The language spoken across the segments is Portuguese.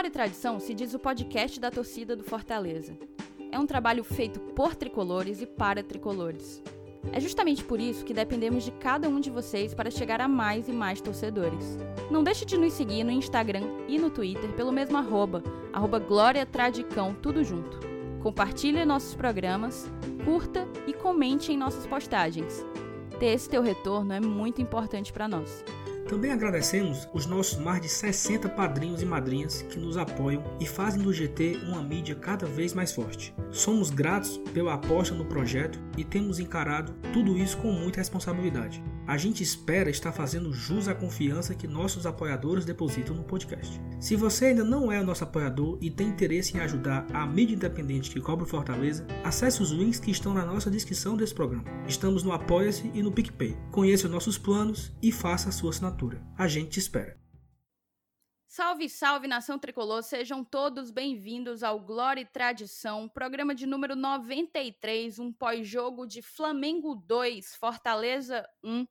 Glória e Tradição se diz o podcast da torcida do Fortaleza. É um trabalho feito por tricolores e para tricolores. É justamente por isso que dependemos de cada um de vocês para chegar a mais e mais torcedores. Não deixe de nos seguir no Instagram e no Twitter pelo mesmo arroba, arroba Glória Tradicão, tudo junto. Compartilhe nossos programas, curta e comente em nossas postagens. Ter esse teu retorno é muito importante para nós. Também agradecemos os nossos mais de 60 padrinhos e madrinhas que nos apoiam e fazem do GT uma mídia cada vez mais forte. Somos gratos pela aposta no projeto e temos encarado tudo isso com muita responsabilidade. A gente espera estar fazendo jus à confiança que nossos apoiadores depositam no podcast. Se você ainda não é nosso apoiador e tem interesse em ajudar a mídia independente que cobre Fortaleza, acesse os links que estão na nossa descrição desse programa. Estamos no Apoia-se e no PicPay. Conheça os nossos planos e faça a sua assinatura. A gente te espera. Salve, salve nação tricolor, sejam todos bem-vindos ao Glória e Tradição, programa de número 93, um pós-jogo de Flamengo 2, Fortaleza 1.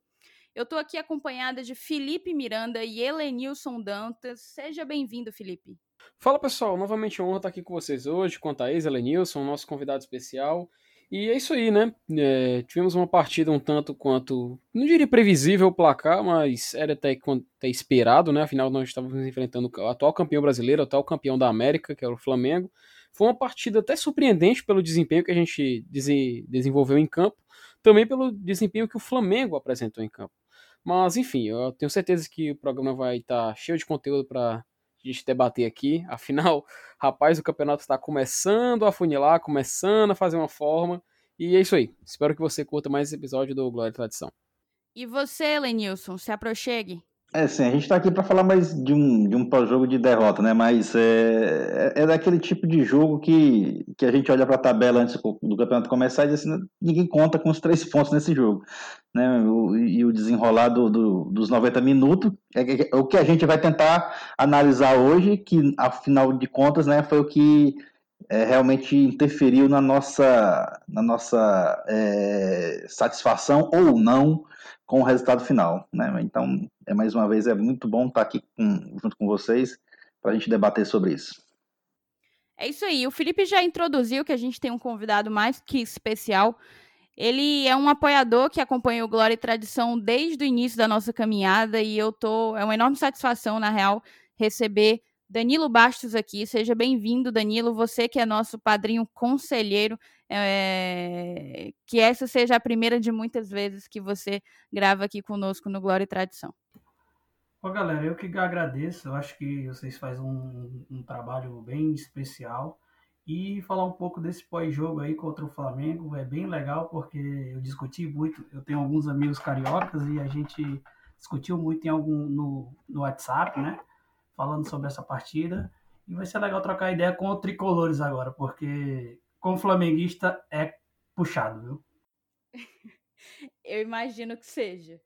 Eu estou aqui acompanhada de Felipe Miranda e Helenilson Dantas. Seja bem-vindo, Felipe. Fala pessoal, novamente honra estar aqui com vocês hoje, com a Thaís Helenilson, nosso convidado especial. E é isso aí, né? É, tivemos uma partida um tanto quanto, não diria previsível o placar, mas era até, até esperado, né? Afinal, nós estávamos enfrentando o atual campeão brasileiro, o atual campeão da América, que era o Flamengo. Foi uma partida até surpreendente pelo desempenho que a gente desenvolveu em campo, também pelo desempenho que o Flamengo apresentou em campo. Mas, enfim, eu tenho certeza que o programa vai estar cheio de conteúdo para a gente debater aqui. Afinal, rapaz, o campeonato está começando a funilar, começando a fazer uma forma. E é isso aí. Espero que você curta mais esse episódio do Glória e Tradição. E você, Lenilson, se aproxegue. É, sim, a gente está aqui para falar mais de um, de um pós-jogo de derrota, né? Mas é, é, é, daquele tipo de jogo que, que a gente olha para a tabela antes do campeonato começar e diz assim, ninguém conta com os três pontos nesse jogo. Né? O, e o desenrolar do, do, dos 90 minutos é, é, o que a gente vai tentar analisar hoje, que afinal de contas né, foi o que é, realmente interferiu na nossa, na nossa é, satisfação ou não com o resultado final. Né? Então, é, mais uma vez, é muito bom estar aqui com, junto com vocês para a gente debater sobre isso. É isso aí. O Felipe já introduziu que a gente tem um convidado mais que especial. Ele é um apoiador que acompanha o Glória e Tradição desde o início da nossa caminhada e eu tô é uma enorme satisfação na real receber Danilo Bastos aqui. Seja bem-vindo, Danilo. Você que é nosso padrinho conselheiro, é... que essa seja a primeira de muitas vezes que você grava aqui conosco no Glória e Tradição. Ó, galera, eu que agradeço. Eu acho que vocês fazem um, um trabalho bem especial. E falar um pouco desse pós-jogo aí contra o Flamengo é bem legal, porque eu discuti muito. Eu tenho alguns amigos cariocas e a gente discutiu muito em algum no, no WhatsApp, né? Falando sobre essa partida. E vai ser legal trocar ideia com o Tricolores agora, porque como flamenguista é puxado, viu? Eu imagino que seja.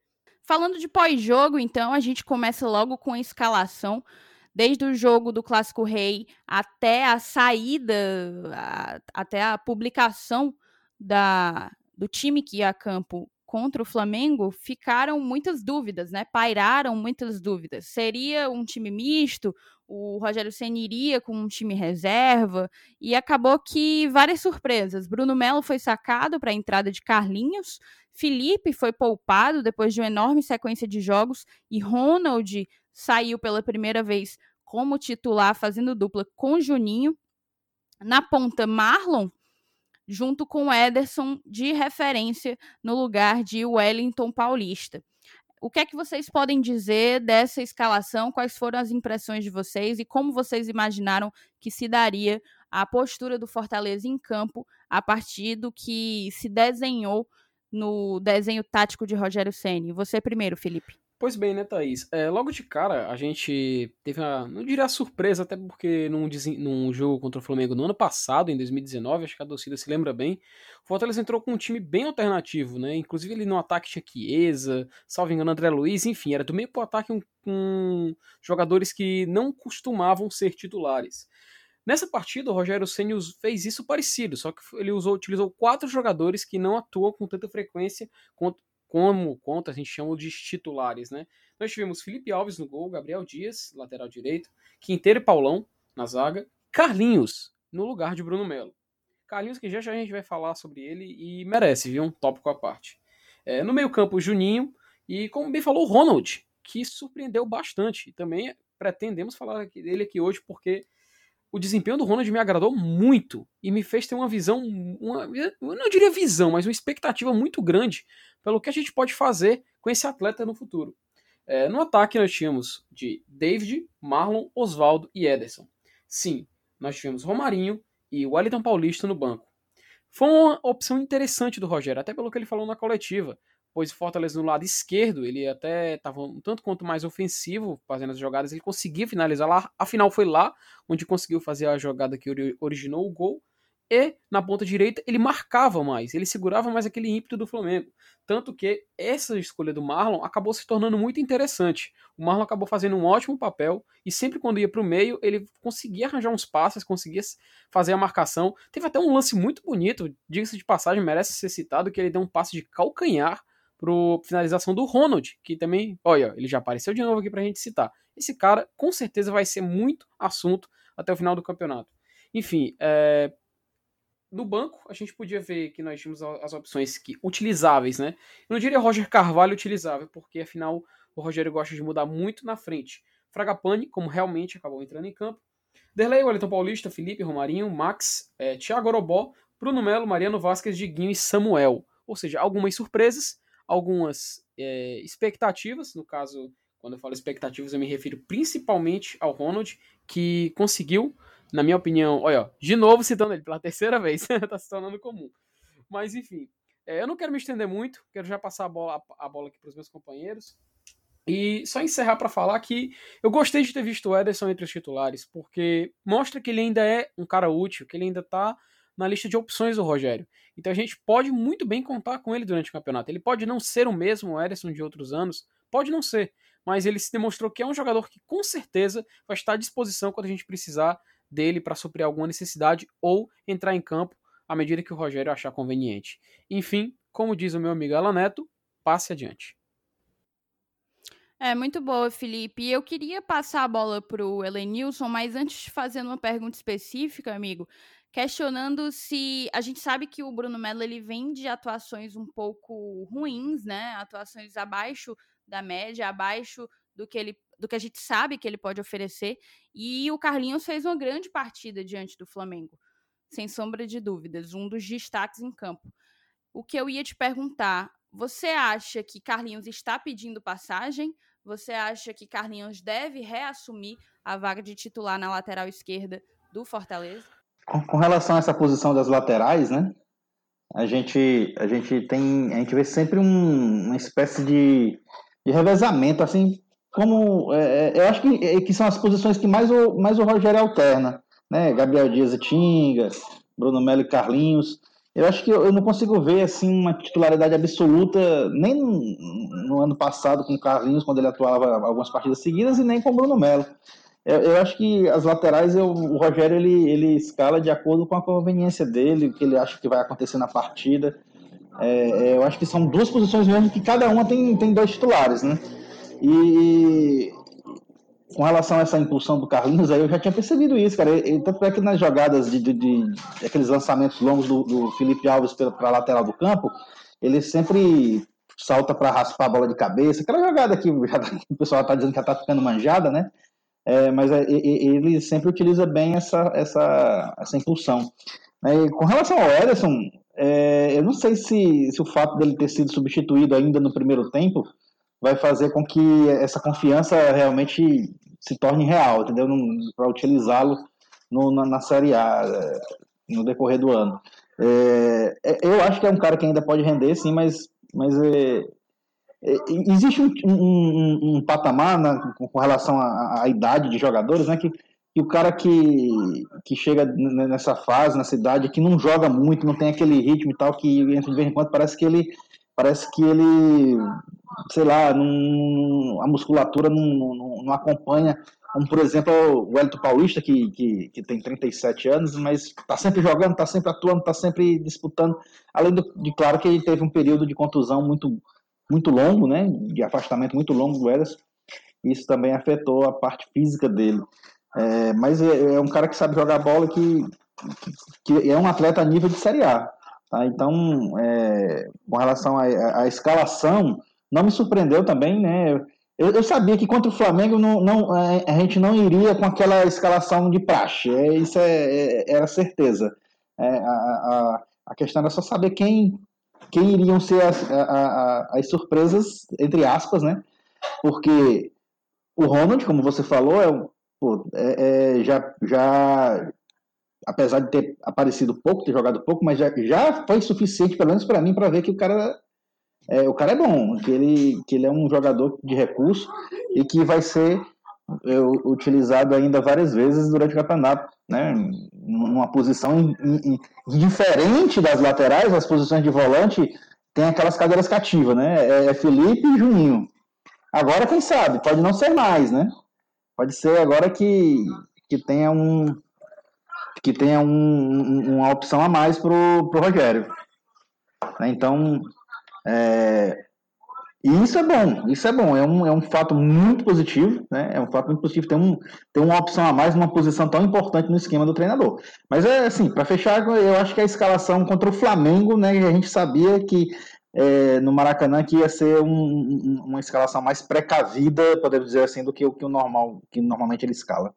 Falando de pós-jogo, então, a gente começa logo com a escalação. Desde o jogo do Clássico Rei até a saída, a, até a publicação da, do time que ia a campo contra o Flamengo, ficaram muitas dúvidas, né? Pairaram muitas dúvidas. Seria um time misto? O Rogério Senna iria com um time reserva? E acabou que várias surpresas. Bruno Melo foi sacado para a entrada de Carlinhos, Felipe foi poupado depois de uma enorme sequência de jogos e Ronald saiu pela primeira vez como titular, fazendo dupla com Juninho. Na ponta, Marlon junto com Ederson de referência no lugar de Wellington Paulista. O que é que vocês podem dizer dessa escalação? Quais foram as impressões de vocês e como vocês imaginaram que se daria a postura do Fortaleza em campo a partir do que se desenhou no desenho tático de Rogério Ceni? Você primeiro, Felipe. Pois bem, né, Thaís? É, logo de cara, a gente teve uma, não diria surpresa, até porque num, num jogo contra o Flamengo no ano passado, em 2019, acho que a torcida se lembra bem, o Fortaleza entrou com um time bem alternativo, né? Inclusive ele no ataque tinha Chiesa, salvo engano, André Luiz, enfim, era do meio pro ataque um, com jogadores que não costumavam ser titulares. Nessa partida, o Rogério Senna fez isso parecido, só que ele usou, utilizou quatro jogadores que não atuam com tanta frequência como conta, a gente chama de titulares, né? Nós tivemos Felipe Alves no gol, Gabriel Dias, lateral direito, Quinteiro e Paulão, na zaga, Carlinhos no lugar de Bruno Melo. Carlinhos, que já, já a gente vai falar sobre ele e merece, viu? Um tópico à parte. É, no meio-campo, Juninho e, como bem falou, Ronald, que surpreendeu bastante. Também pretendemos falar dele aqui hoje porque o desempenho do Ronald me agradou muito e me fez ter uma visão, uma, eu não diria visão, mas uma expectativa muito grande pelo que a gente pode fazer com esse atleta no futuro. É, no ataque nós tínhamos de David, Marlon, Oswaldo e Ederson. Sim, nós tivemos Romarinho, e Wellington Paulista no banco. Foi uma opção interessante do Rogério, até pelo que ele falou na coletiva, pois o Fortaleza no lado esquerdo, ele até estava um tanto quanto mais ofensivo fazendo as jogadas, ele conseguia finalizar lá, afinal foi lá onde conseguiu fazer a jogada que originou o gol, e na ponta direita ele marcava mais, ele segurava mais aquele ímpeto do Flamengo. Tanto que essa escolha do Marlon acabou se tornando muito interessante. O Marlon acabou fazendo um ótimo papel e sempre quando ia para o meio ele conseguia arranjar uns passes, conseguia fazer a marcação. Teve até um lance muito bonito, diga-se de passagem, merece ser citado, que ele deu um passe de calcanhar para finalização do Ronald, que também, olha, ele já apareceu de novo aqui para a gente citar. Esse cara com certeza vai ser muito assunto até o final do campeonato. Enfim, é, no banco, a gente podia ver que nós tínhamos as opções que, utilizáveis, né? Eu não diria Roger Carvalho utilizável, porque afinal o Rogério gosta de mudar muito na frente. Fragapane, como realmente acabou entrando em campo. Derlei, Wellington Paulista, Felipe, Romarinho, Max, é, Thiago Orobó, Bruno Melo, Mariano Vasquez, Diguinho e Samuel. Ou seja, algumas surpresas, algumas é, expectativas. No caso, quando eu falo expectativas, eu me refiro principalmente ao Ronald, que conseguiu na minha opinião, olha, de novo citando ele pela terceira vez, tá se tornando comum. Mas enfim, é, eu não quero me estender muito, quero já passar a bola, a, bola aqui para os meus companheiros. E só encerrar para falar que eu gostei de ter visto o Ederson entre os titulares, porque mostra que ele ainda é um cara útil, que ele ainda tá na lista de opções do Rogério. Então a gente pode muito bem contar com ele durante o campeonato. Ele pode não ser o mesmo Ederson de outros anos, pode não ser, mas ele se demonstrou que é um jogador que com certeza vai estar à disposição quando a gente precisar dele para suprir alguma necessidade ou entrar em campo à medida que o Rogério achar conveniente. Enfim, como diz o meu amigo Alan Neto, passe adiante. É, muito boa, Felipe. Eu queria passar a bola para o Elenilson, mas antes de fazer uma pergunta específica, amigo, questionando se a gente sabe que o Bruno Melo ele vem de atuações um pouco ruins, né? Atuações abaixo da média, abaixo do que ele do que a gente sabe que ele pode oferecer. E o Carlinhos fez uma grande partida diante do Flamengo, sem sombra de dúvidas, um dos destaques em campo. O que eu ia te perguntar, você acha que Carlinhos está pedindo passagem? Você acha que Carlinhos deve reassumir a vaga de titular na lateral esquerda do Fortaleza? Com, relação a essa posição das laterais, né? A gente, a gente tem, a gente vê sempre um, uma espécie de, de revezamento, assim, como é, é, eu acho que, é, que são as posições que mais o, mais o Rogério alterna, né? Gabriel Dias e Tinga, Bruno Melo e Carlinhos. Eu acho que eu, eu não consigo ver assim uma titularidade absoluta nem no, no, ano passado com o Carlinhos quando ele atuava algumas partidas seguidas e nem com o Bruno Melo. Eu, eu acho que as laterais eu, o Rogério ele, ele escala de acordo com a conveniência dele, o que ele acha que vai acontecer na partida. É, eu acho que são duas posições mesmo que cada uma tem, tem dois titulares, né? E com relação a essa impulsão do Carlinhos, aí eu já tinha percebido isso, cara. Ele, tanto é que nas jogadas de, de, de aqueles lançamentos longos do, do Felipe Alves para a lateral do campo, ele sempre salta para raspar a bola de cabeça. Aquela jogada que já, tá, o pessoal está dizendo que já está ficando manjada, né? É, mas é, ele sempre utiliza bem essa, essa, essa impulsão. É, com relação ao Ederson, é, eu não sei se, se o fato dele ter sido substituído ainda no primeiro tempo vai fazer com que essa confiança realmente se torne real, entendeu? Para utilizá-lo na, na, Série A é, no decorrer do ano. É, é, eu acho que é um cara que ainda pode render, sim, mas, mas é existe um, um, um patamar com relação à, à, idade de jogadores, né? Que, que o cara que, que chega nessa fase, nessa idade, que não joga muito, não tem aquele ritmo e tal, que entra de vez em quando, parece que ele parece que ele, sei lá, não, a musculatura não, não, não, acompanha, como por exemplo o Elton Paulista, que, que, que tem 37 anos, mas está sempre jogando, está sempre atuando, está sempre disputando, além do, de, claro, que ele teve um período de contusão muito, muito longo, né, de afastamento muito longo do Ederson, isso também afetou a parte física dele. É, mas é, é, um cara que sabe jogar bola que, que, que, é um atleta a nível de Série A. Tá? Então, é, com relação à escalação, não me surpreendeu também, né? Eu, eu, sabia que contra o Flamengo não, não, a gente não iria com aquela escalação de praxe. É, isso é, é era certeza. É, a, a, a, questão era só saber quem, quem iriam ser as, a, as surpresas, entre aspas, né? Porque o Ronald, como você falou, é, pô, é, é, já, já, apesar de ter aparecido pouco, ter jogado pouco, mas já, já foi suficiente, pelo menos para mim, para ver que o cara é, o cara é bom, que ele, que ele é um jogador de recurso e que vai ser utilizado ainda várias vezes durante o campeonato, né? Numa posição in, in, diferente das laterais, as posições de volante tem aquelas cadeiras cativas, né? É, é Felipe e Juninho. Agora, quem sabe, pode não ser mais, né? Pode ser agora que, que tenha um que tenha um, uma opção a mais pro, pro Rogério. Então, é, e isso é bom, isso é bom, é um, é um fato muito positivo, né? É um fato muito positivo ter, um, ter uma opção a mais numa posição tão importante no esquema do treinador. Mas é assim, para fechar, eu acho que a escalação contra o Flamengo, né? A gente sabia que é, no Maracanã que ia ser um, uma escalação mais precavida, podemos dizer assim, do que o que o normal, que normalmente ele escala.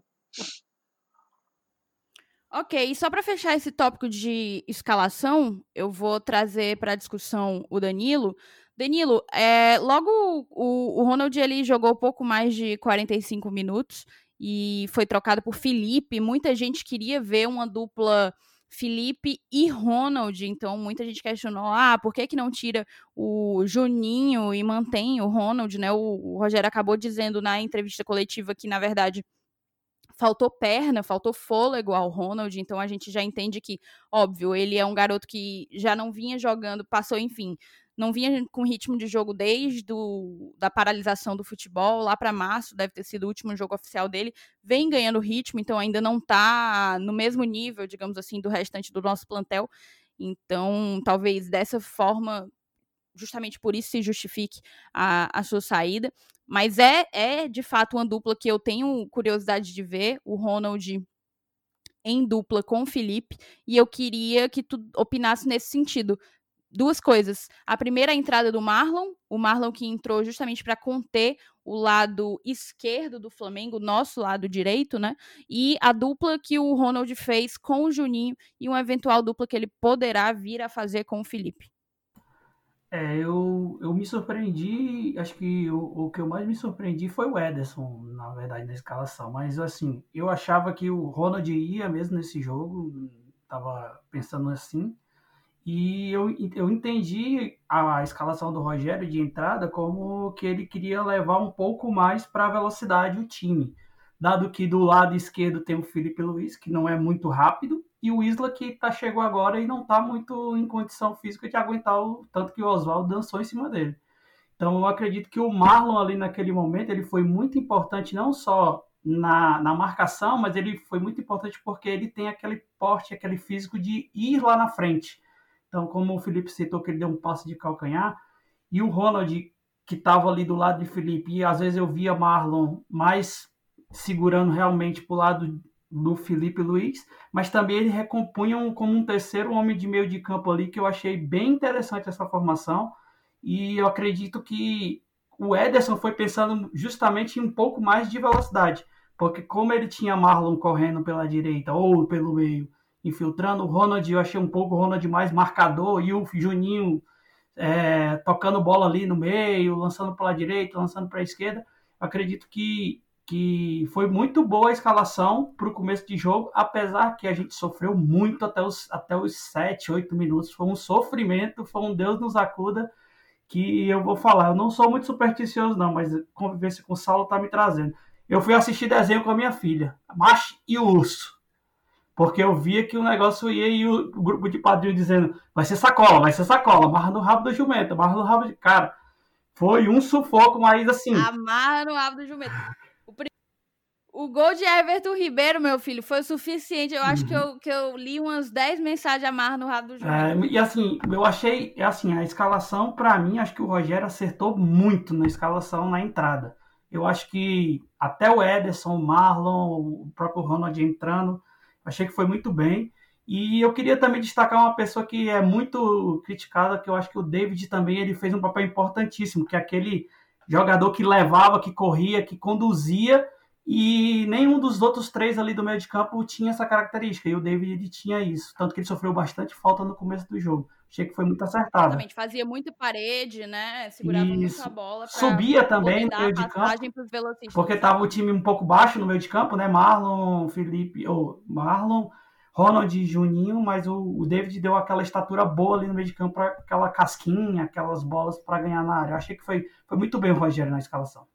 Ok, e só para fechar esse tópico de escalação, eu vou trazer para discussão o Danilo. Danilo, é, logo o, o Ronald ele jogou pouco mais de 45 minutos e foi trocado por Felipe. Muita gente queria ver uma dupla Felipe e Ronald, então muita gente questionou, ah, por que que não tira o Juninho e mantém o Ronald, né? O, o Rogério acabou dizendo na entrevista coletiva que, na verdade, faltou perna, faltou fôlego ao Ronald, então a gente já entende que, óbvio, ele é um garoto que já não vinha jogando, passou, enfim, não vinha com ritmo de jogo desde do, da paralisação do futebol, lá para março, deve ter sido o último jogo oficial dele, vem ganhando ritmo, então ainda não está no mesmo nível, digamos assim, do restante do nosso plantel. Então, talvez dessa forma, justamente por isso se justifique a, a sua saída. Mas é, é de fato uma dupla que eu tenho curiosidade de ver, o Ronald em dupla com o Felipe, e eu queria que tu opinasse nesse sentido. Duas coisas. A primeira, a entrada do Marlon, o Marlon que entrou justamente para conter o lado esquerdo do Flamengo, nosso lado direito, né? E a dupla que o Ronald fez com o Juninho e uma eventual dupla que ele poderá vir a fazer com o Felipe. É, eu, eu me surpreendi, acho que o, o que eu mais me surpreendi foi o Ederson, na verdade, na escalação. Mas, assim, eu achava que o Ronald ia mesmo nesse jogo, tava pensando assim. E eu, eu entendi a escalação do Rogério de entrada como que ele queria levar um pouco mais para a velocidade o time. Dado que do lado esquerdo tem o Felipe Luiz, que não é muito rápido, e o Isla que tá, chegou agora e não está muito em condição física de aguentar o tanto que o Oswaldo dançou em cima dele. Então eu acredito que o Marlon ali naquele momento ele foi muito importante não só na, na marcação, mas ele foi muito importante porque ele tem aquele porte, aquele físico de ir lá na frente. Então, como o Felipe citou que ele deu um passe de calcanhar, e o Ronald, que estava ali do lado de Felipe, e às vezes eu via Marlon mais segurando realmente para o lado do Felipe Luiz, mas também ele recompunha um, como um terceiro homem de meio de campo ali, que eu achei bem interessante essa formação, e eu acredito que o Ederson foi pensando justamente em um pouco mais de velocidade, porque como ele tinha Marlon correndo pela direita ou pelo meio, infiltrando, o Ronald eu achei um pouco o Ronald mais marcador, e o Juninho é, tocando bola ali no meio, lançando pela direita, lançando para a esquerda, eu acredito que que foi muito boa a escalação para o começo de jogo, apesar que a gente sofreu muito até os, até os 7, 8 minutos. Foi um sofrimento, foi um Deus nos acuda, que eu vou falar. Eu não sou muito supersticioso, não, mas convivência com o Saulo está me trazendo. Eu fui assistir desenho com a minha filha, Macho e o Urso. Porque eu via que o negócio ia e o, grupo de padrinho dizendo: vai ser sacola, vai ser sacola, amarra no rabo do jumento, amarra no rabo de. Cara, foi um sufoco, mas assim. Amarra no rabo do jumento. O gol de Everton Ribeiro, meu filho, foi o suficiente. Eu acho uhum. que, eu, que eu li umas 10 mensagens a mar no rabo do jogo. É, e assim, eu achei, assim, a escalação, para mim, acho que o Rogério acertou muito na escalação na entrada. Eu acho que até o Ederson, o Marlon, o próprio Ronald entrando, achei que foi muito bem. E eu queria também destacar uma pessoa que é muito criticada, que eu acho que o David também ele fez um papel importantíssimo, que é aquele jogador que levava, que corria, que conduzia, e nenhum dos outros três ali do meio de campo tinha essa característica, e o David tinha isso, tanto que ele sofreu bastante falta no começo do jogo. Achei que foi muito acertado. Exatamente, fazia muita parede, né? Segurava isso. muito a bola. Subia também no meio de campo. Porque estava o time um pouco baixo no meio de campo, né? Marlon, Felipe, ou Marlon, Ronald e Juninho, mas o, o, David deu aquela estatura boa ali no meio de campo, aquela casquinha, aquelas bolas para ganhar na área. Eu achei que foi, foi muito bem o Rogério na escalação.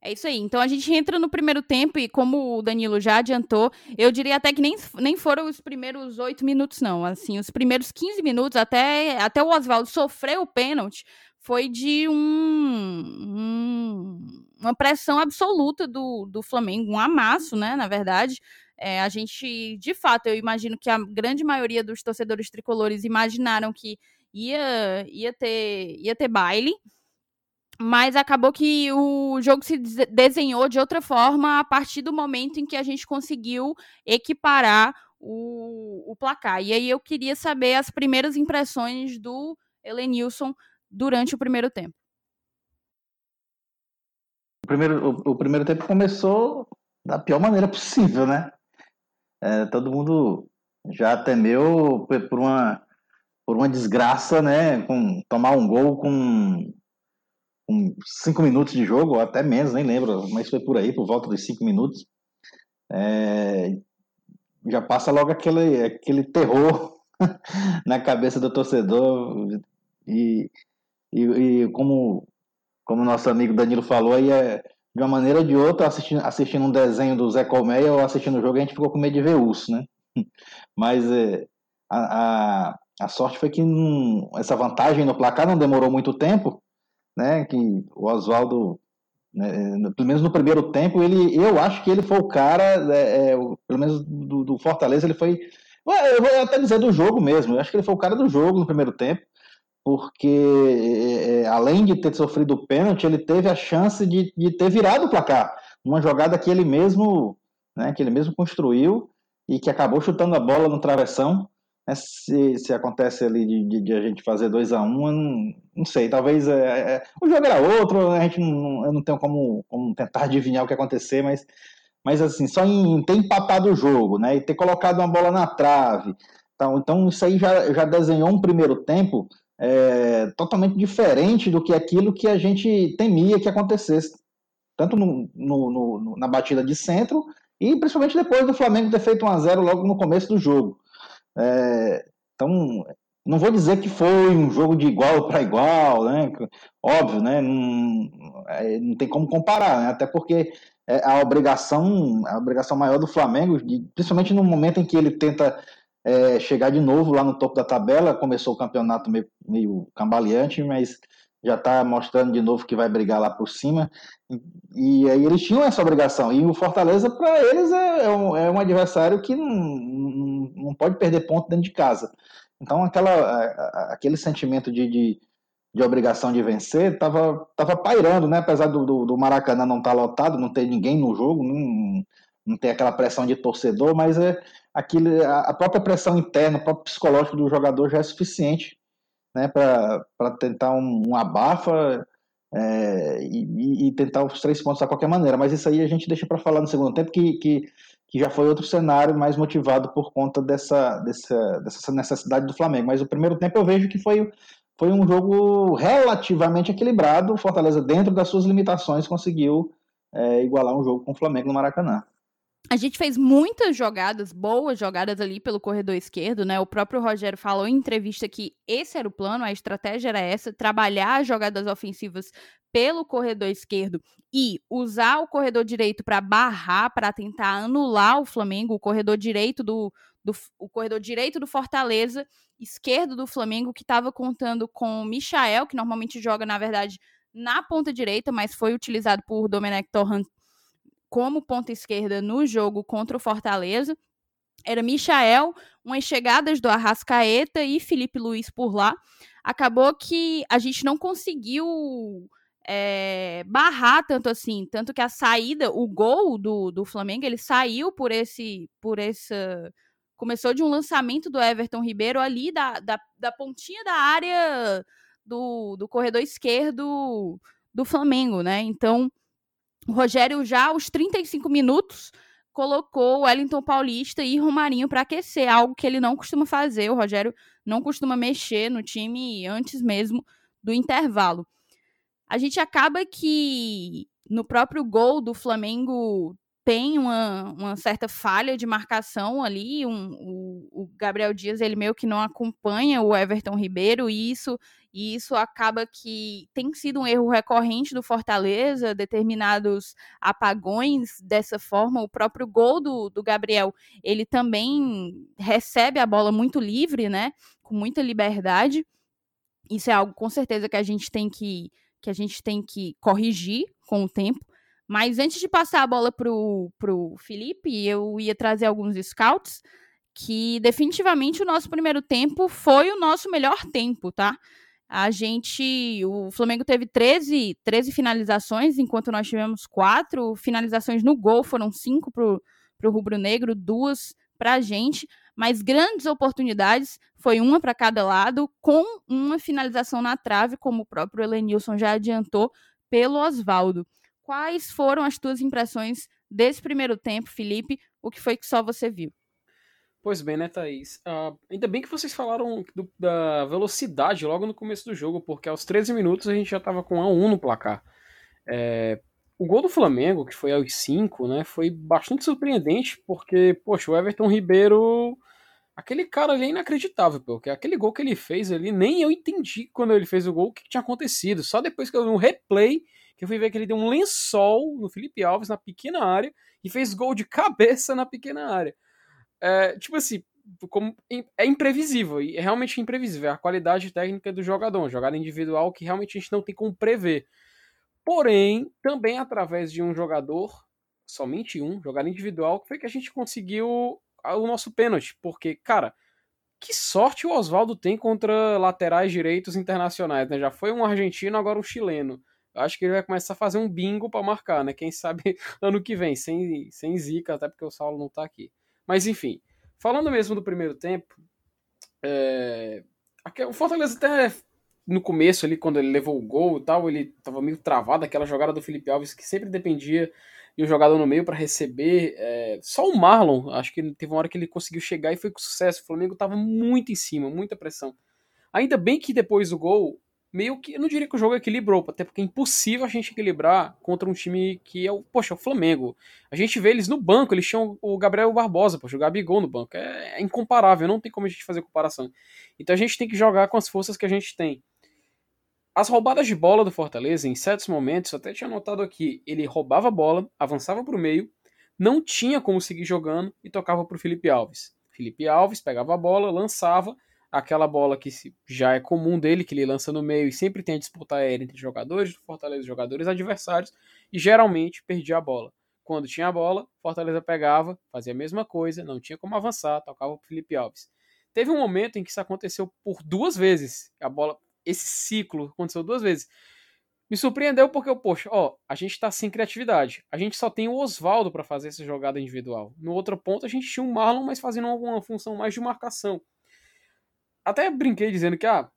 É isso aí. Então a gente entra no primeiro tempo e, como o Danilo já adiantou, eu diria até que nem, nem foram os primeiros oito minutos, não. Assim, os primeiros 15 minutos, até, até o Oswaldo sofrer o pênalti, foi de um, um, uma pressão absoluta do, do Flamengo, um amasso, né? Na verdade. É, a gente, de fato, eu imagino que a grande maioria dos torcedores tricolores imaginaram que ia, ia, ter, ia ter baile, mas acabou que o jogo se desenhou de outra forma a partir do momento em que a gente conseguiu equiparar o, o placar. E aí eu queria saber as primeiras impressões do Elenilson durante o primeiro tempo. O primeiro, o, o primeiro tempo começou da pior maneira possível, né? É, todo mundo já temeu por uma, por uma desgraça, né? Com tomar um gol com, com cinco minutos de jogo, ou até menos, nem lembro, mas foi por aí, por volta dos cinco minutos. É, já passa logo aquele, aquele terror na cabeça do torcedor e, e, e como como nosso amigo Danilo falou aí é de uma maneira ou de outra, assistindo, assistindo um desenho do Zé Colmeia ou assistindo o jogo, a gente ficou com medo de ver urso, né? Mas é, a, a, a, sorte foi que não, essa vantagem no placar não demorou muito tempo, né? Que o Oswaldo, né, pelo menos no primeiro tempo, ele, eu acho que ele foi o cara, é, é, pelo menos do, do Fortaleza, ele foi eu vou até dizer do jogo mesmo. Eu acho que ele foi o cara do jogo no primeiro tempo porque é, é, além de ter sofrido o pênalti, ele teve a chance de, de ter virado o placar. Uma jogada que ele mesmo, né, que ele mesmo construiu e que acabou chutando a bola no travessão. Né, se, se acontece ali de, de, de, a gente fazer 2 a 1 um, não, não sei, talvez é, é, o jogo era outro, a gente não, eu não tenho como, como tentar adivinhar o que acontecer, mas, mas assim, só em ter empatado o jogo, né, e ter colocado uma bola na trave, então, então isso aí já, já desenhou um primeiro tempo é, totalmente diferente do que aquilo que a gente temia que acontecesse, tanto no, no, no, na batida de centro e principalmente depois do Flamengo ter feito 1 a 0 logo no começo do jogo. É, então, não vou dizer que foi um jogo de igual para igual, né? Óbvio, né? Não, é, não tem como comparar, né? até porque é, a obrigação, a obrigação maior do Flamengo, principalmente no momento em que ele tenta é, chegar de novo lá no topo da tabela. Começou o campeonato meio, meio cambaleante, mas já está mostrando de novo que vai brigar lá por cima. E, aí eles tinham essa obrigação. E o Fortaleza, para eles, é, é, um, é, um, adversário que não, não, não, pode perder ponto dentro de casa. Então, aquela, aquele sentimento de, de, de obrigação de vencer estava tava pairando, né? apesar do, do, do Maracanã não estar tá lotado, não ter ninguém no jogo, não, não ter aquela pressão de torcedor, mas é, aquilo, a própria pressão interna, o próprio psicológico do jogador já é suficiente né, para tentar um, um abafa é, e, e, tentar os três pontos de qualquer maneira. Mas isso aí a gente deixa para falar no segundo tempo, que, que, que, já foi outro cenário mais motivado por conta dessa, dessa, dessa necessidade do Flamengo. Mas o primeiro tempo eu vejo que foi, foi um jogo relativamente equilibrado. O Fortaleza, dentro das suas limitações, conseguiu é, igualar um jogo com o Flamengo no Maracanã. A gente fez muitas jogadas, boas jogadas ali pelo corredor esquerdo, né? O próprio Rogério falou em entrevista que esse era o plano, a estratégia era essa, trabalhar as jogadas ofensivas pelo corredor esquerdo e usar o corredor direito para barrar, para tentar anular o Flamengo, o corredor direito do, do o corredor direito do Fortaleza, esquerdo do Flamengo, que estava contando com o Michael, que normalmente joga, na verdade, na ponta direita, mas foi utilizado por Domenech Torrent como ponta esquerda no jogo contra o Fortaleza. Era Michael, umas chegadas do Arrascaeta e Felipe Luiz por lá. Acabou que a gente não conseguiu é, barrar tanto assim, tanto que a saída, o gol do, do Flamengo, ele saiu por esse, por essa, começou de um lançamento do Everton Ribeiro ali da, da, da pontinha da área do, do corredor esquerdo do Flamengo, né? Então, o Rogério já aos 35 minutos colocou Wellington Paulista e Romarinho para aquecer, algo que ele não costuma fazer. O Rogério não costuma mexer no time antes mesmo do intervalo. A gente acaba que no próprio gol do Flamengo tem uma, uma certa falha de marcação ali. Um, o, o, Gabriel Dias ele meio que não acompanha o Everton Ribeiro e isso e isso acaba que tem sido um erro recorrente do Fortaleza, determinados apagões dessa forma. O próprio gol do, do Gabriel, ele também recebe a bola muito livre, né? Com muita liberdade. Isso é algo com certeza que a gente tem que, que a gente tem que corrigir com o tempo. Mas antes de passar a bola pro, pro Felipe, eu ia trazer alguns scouts que definitivamente o nosso primeiro tempo foi o nosso melhor tempo, tá? A gente. O Flamengo teve 13, 13 finalizações, enquanto nós tivemos quatro. Finalizações no gol foram cinco para o Rubro Negro, duas para a gente. Mas grandes oportunidades, foi uma para cada lado, com uma finalização na trave, como o próprio Elenilson já adiantou, pelo Oswaldo. Quais foram as tuas impressões desse primeiro tempo, Felipe? O que foi que só você viu? Pois bem, né, Thaís? Uh, ainda bem que vocês falaram do, da velocidade logo no começo do jogo, porque aos 13 minutos a gente já estava com 1 a 1 no placar. É, o gol do Flamengo, que foi aos 5, né, foi bastante surpreendente, porque, poxa, o Everton Ribeiro. Aquele cara ali é inacreditável, porque aquele gol que ele fez ali, nem eu entendi quando ele fez o gol o que tinha acontecido. Só depois que eu vi um replay, que eu fui ver que ele deu um lençol no Felipe Alves na pequena área e fez gol de cabeça na pequena área é, tipo assim, como, é imprevisível, e é realmente imprevisível. É a qualidade técnica do jogador, jogada individual que realmente a gente não tem como prever. Porém, também através de um jogador, somente um, jogada individual, foi que a gente conseguiu o nosso pênalti. Porque, cara, que sorte o Oswaldo tem contra laterais direitos internacionais, né? Já foi um argentino, agora um chileno. Acho que ele vai começar a fazer um bingo para marcar, né? Quem sabe ano que vem, sem, sem zica, até porque o Saulo não tá aqui. Mas enfim, falando mesmo do primeiro tempo, é... o Fortaleza até no começo ali, quando ele levou o gol e tal, ele tava meio travado, aquela jogada do Felipe Alves que sempre dependia de um jogador no meio para receber. É... Só o Marlon, acho que teve uma hora que ele conseguiu chegar e foi com sucesso. O Flamengo tava muito em cima, muita pressão. Ainda bem que depois do gol, meio que, eu não diria que o jogo equilibrou, até porque é impossível a gente equilibrar contra um time que é o, poxa, o Flamengo. A gente vê eles no banco, eles tinham o Gabriel Barbosa, poxa, o Gabigol no banco. É, é incomparável, não tem como a gente fazer comparação. Então a gente tem que jogar com as forças que a gente tem. As roubadas de bola do Fortaleza, em certos momentos, até tinha notado aqui, ele roubava a bola, avançava para o meio, não tinha como seguir jogando e tocava para o Felipe Alves. Felipe Alves pegava a bola, lançava, aquela bola que já é comum dele, que ele lança no meio e sempre tem a disputa aérea entre jogadores do Fortaleza jogadores adversários, e geralmente perdia a bola. Quando tinha a bola, Fortaleza pegava, fazia a mesma coisa, não tinha como avançar, tocava para Felipe Alves. Teve um momento em que isso aconteceu por duas vezes. A bola, esse ciclo aconteceu duas vezes. Me surpreendeu porque, poxa, ó, a gente tá sem criatividade. A gente só tem o Oswaldo para fazer essa jogada individual. No outro ponto, a gente tinha o Marlon, mas fazendo alguma função mais de marcação até brinquei dizendo que ah,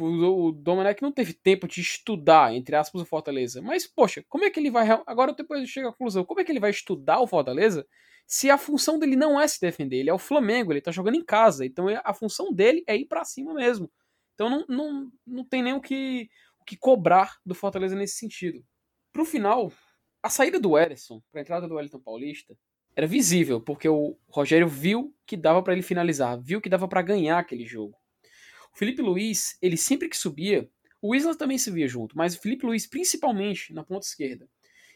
o, Domenech não teve tempo de estudar, entre aspas, o Fortaleza. Mas, poxa, como é que ele vai. Agora depois chega à conclusão, como é que ele vai estudar o Fortaleza se a função dele não é se defender? Ele é o Flamengo, ele tá jogando em casa. Então é, a função dele é ir para cima mesmo. Então não, não, não tem nem o que, o que cobrar do Fortaleza nesse sentido. Pro final, a saída do Ederson, pra entrada do Wellington Paulista, era visível, porque o Rogério viu que dava para ele finalizar, viu que dava para ganhar aquele jogo. O Felipe Luiz, ele sempre que subia, o Isla também subia junto, mas o Felipe Luiz, principalmente na ponta esquerda,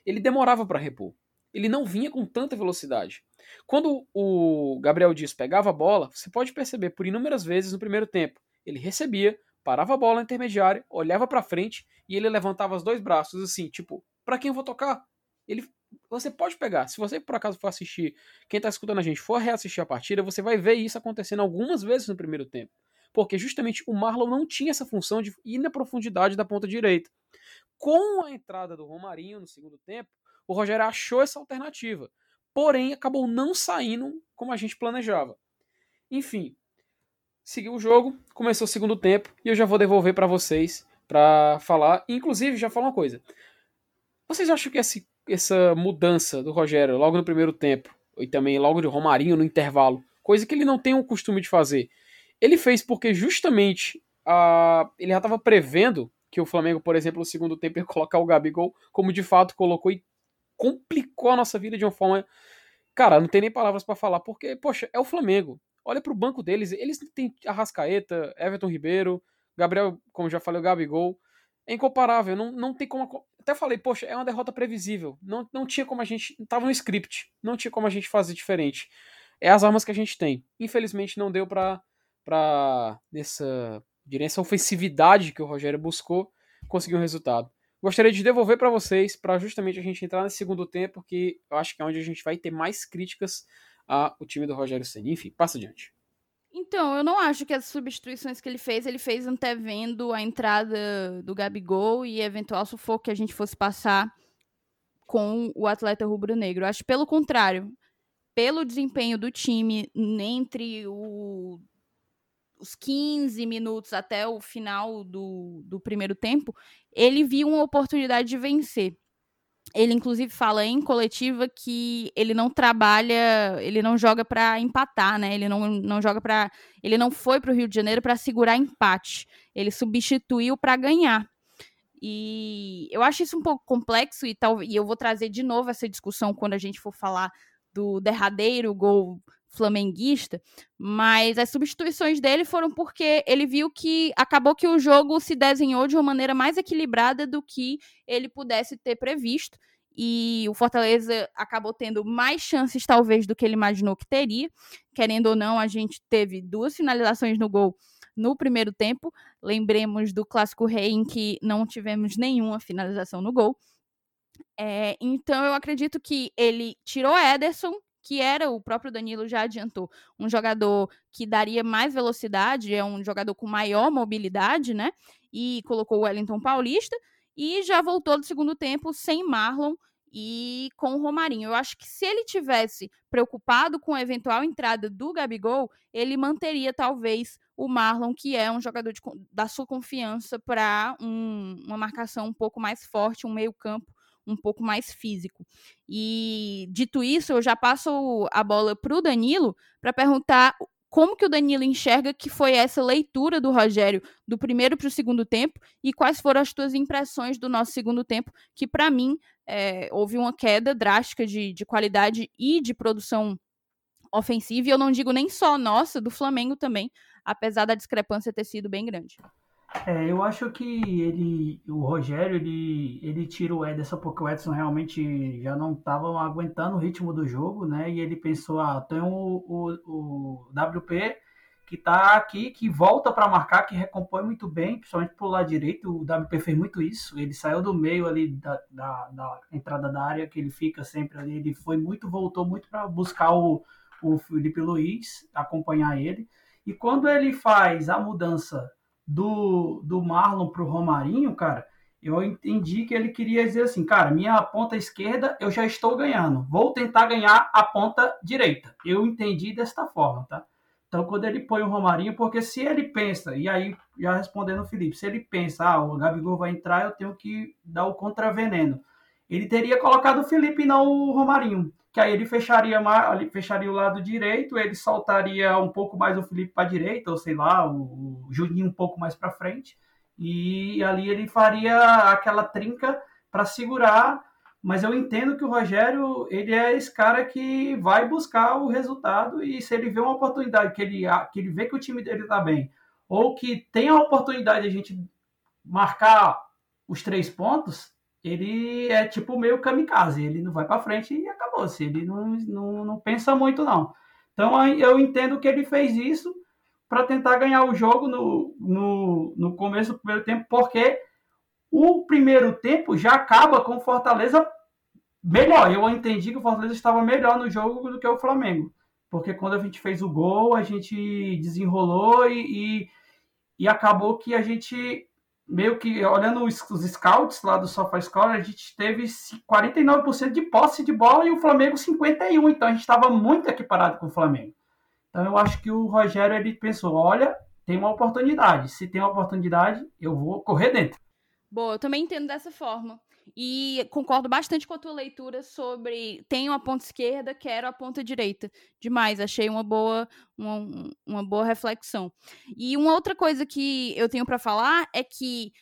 ele demorava para repor. Ele não vinha com tanta velocidade. Quando o Gabriel Dias pegava a bola, você pode perceber por inúmeras vezes no primeiro tempo, ele recebia, parava a bola intermediária, olhava para frente e ele levantava os dois braços assim, tipo, para quem eu vou tocar? Ele você pode pegar, se você por acaso for assistir, quem tá escutando a gente for reassistir a partida, você vai ver isso acontecendo algumas vezes no primeiro tempo porque justamente o Marlon não tinha essa função de ir na profundidade da ponta direita. com a entrada do Romarinho no segundo tempo, o Rogério achou essa alternativa. Porém, acabou não saindo como a gente planejava. Enfim, seguiu o jogo, começou o segundo tempo e eu já vou devolver para vocês para falar. Inclusive, já falar uma coisa. Vocês acham que esse, essa mudança do Rogério logo no primeiro tempo e também logo de Romarinho no intervalo, coisa que ele não tem o costume de fazer, ele fez porque justamente uh, ele já estava prevendo que o Flamengo, por exemplo, no segundo tempo ia colocar o Gabigol, como de fato colocou e complicou a nossa vida de uma forma. Cara, não tem nem palavras para falar, porque, poxa, é o Flamengo. Olha pro banco deles, eles têm Arrascaeta, Everton Ribeiro, Gabriel, como já falei, o Gabigol. É incomparável, não, não tem como. Até falei, poxa, é uma derrota previsível. Não, não tinha como a gente. Tava no script, não tinha como a gente fazer diferente. É as armas que a gente tem. Infelizmente não deu pra. Pra nessa. Essa ofensividade que o Rogério buscou, conseguir um resultado. Gostaria de devolver para vocês, para justamente a gente entrar nesse segundo tempo, que eu acho que é onde a gente vai ter mais críticas ao time do Rogério Ceni. Enfim, passa adiante. Então, eu não acho que as substituições que ele fez, ele fez antevendo a entrada do Gabigol e eventual sufoco que a gente fosse passar com o atleta rubro-negro. Acho pelo contrário, pelo desempenho do time entre o os 15 minutos até o final do, do primeiro tempo, ele viu uma oportunidade de vencer. Ele, inclusive, fala em coletiva que ele não trabalha, ele não joga para empatar, né? Ele não, não joga para. Ele não foi para o Rio de Janeiro para segurar empate. Ele substituiu para ganhar. E eu acho isso um pouco complexo e, tal, e eu vou trazer de novo essa discussão quando a gente for falar do derradeiro gol flamenguista, mas as substituições dele foram porque ele viu que acabou que o jogo se desenhou de uma maneira mais equilibrada do que ele pudesse ter previsto. E o Fortaleza acabou tendo mais chances, talvez, do que ele imaginou que teria. Querendo ou não, a gente teve duas finalizações no gol no primeiro tempo. Lembremos do Clássico Rei, em que não tivemos nenhuma finalização no gol. É, então, eu acredito que ele tirou Ederson que era o próprio Danilo já adiantou, um jogador que daria mais velocidade, é um jogador com maior mobilidade, né? E colocou o Wellington Paulista e já voltou do segundo tempo sem Marlon e com o Romarinho. Eu acho que se ele tivesse preocupado com a eventual entrada do Gabigol, ele manteria talvez o Marlon, que é um jogador de, da sua confiança para um, uma marcação um pouco mais forte, um meio-campo um pouco mais físico. E dito isso, eu já passo a bola para o Danilo para perguntar como que o Danilo enxerga que foi essa leitura do Rogério do primeiro para o segundo tempo e quais foram as tuas impressões do nosso segundo tempo, que para mim é, houve uma queda drástica de, de qualidade e de produção ofensiva, e eu não digo nem só nossa, do Flamengo também, apesar da discrepância ter sido bem grande. É, eu acho que ele, o Rogério, ele, ele tira o Ederson porque o Edson realmente já não estava aguentando o ritmo do jogo, né? E ele pensou, ah, tem o, o, o WP que está aqui, que volta para marcar, que recompõe muito bem, principalmente pro lado direito. O WP fez muito isso. Ele saiu do meio ali da, da, da entrada da área, que ele fica sempre ali. Ele foi muito, voltou muito para buscar o, o Felipe Luiz, acompanhar ele. E quando ele faz a mudança do, do Marlon para o Romarinho, cara, eu entendi que ele queria dizer assim, cara, minha ponta esquerda eu já estou ganhando, vou tentar ganhar a ponta direita. Eu entendi desta forma, tá? Então, quando ele põe o Romarinho, porque se ele pensa, e aí, já respondendo o Felipe, se ele pensa, ah, o Gabigol vai entrar, eu tenho que dar o contraveneno. Ele teria colocado o Felipe e não o Romarinho que aí ele fecharia, ali, fecharia o lado direito, ele soltaria um pouco mais o Felipe para a direita, ou sei lá, o, o Juninho um pouco mais para frente, e ali ele faria aquela trinca para segurar. Mas eu entendo que o Rogério ele é esse cara que vai buscar o resultado e se ele vê uma oportunidade que ele, que ele vê que o time dele está bem, ou que tem a oportunidade de a gente marcar os três pontos, ele é tipo meio kamikaze, ele não vai para frente e acabou. Se ele não, não, não pensa muito, não. Então eu entendo que ele fez isso para tentar ganhar o jogo no, no, no começo do primeiro tempo, porque o primeiro tempo já acaba com o Fortaleza melhor. Eu entendi que o Fortaleza estava melhor no jogo do que o Flamengo. Porque quando a gente fez o gol, a gente desenrolou e, e, e acabou que a gente meio que olhando os, os scouts lá do SofaScore, a gente teve 49% de posse de bola e o Flamengo 51%. Então a gente estava muito equiparado com o Flamengo. Então eu acho que o Rogério ele pensou: olha, tem uma oportunidade. Se tem uma oportunidade, eu vou correr dentro. Boa, eu também entendo dessa forma. E concordo bastante com a tua leitura sobre tenho a ponta esquerda, quero a ponta direita. Demais, achei uma boa, uma, uma boa reflexão. E uma outra coisa que eu tenho para falar é que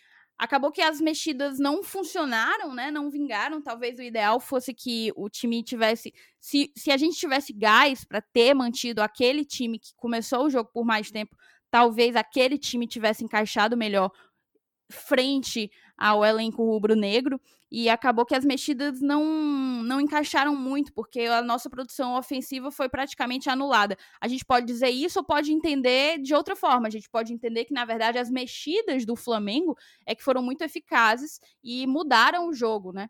acabou que as mexidas não funcionaram, né? Não vingaram. Talvez o ideal fosse que o time tivesse. Se, se a gente tivesse gás para ter mantido aquele time que começou o jogo por mais tempo, talvez aquele time tivesse encaixado melhor frente ao elenco rubro-negro e acabou que as mexidas não, não encaixaram muito, porque a nossa produção ofensiva foi praticamente anulada. A gente pode dizer isso ou pode entender de outra forma. A gente pode entender que, na verdade, as mexidas do Flamengo é que foram muito eficazes e mudaram o jogo, né?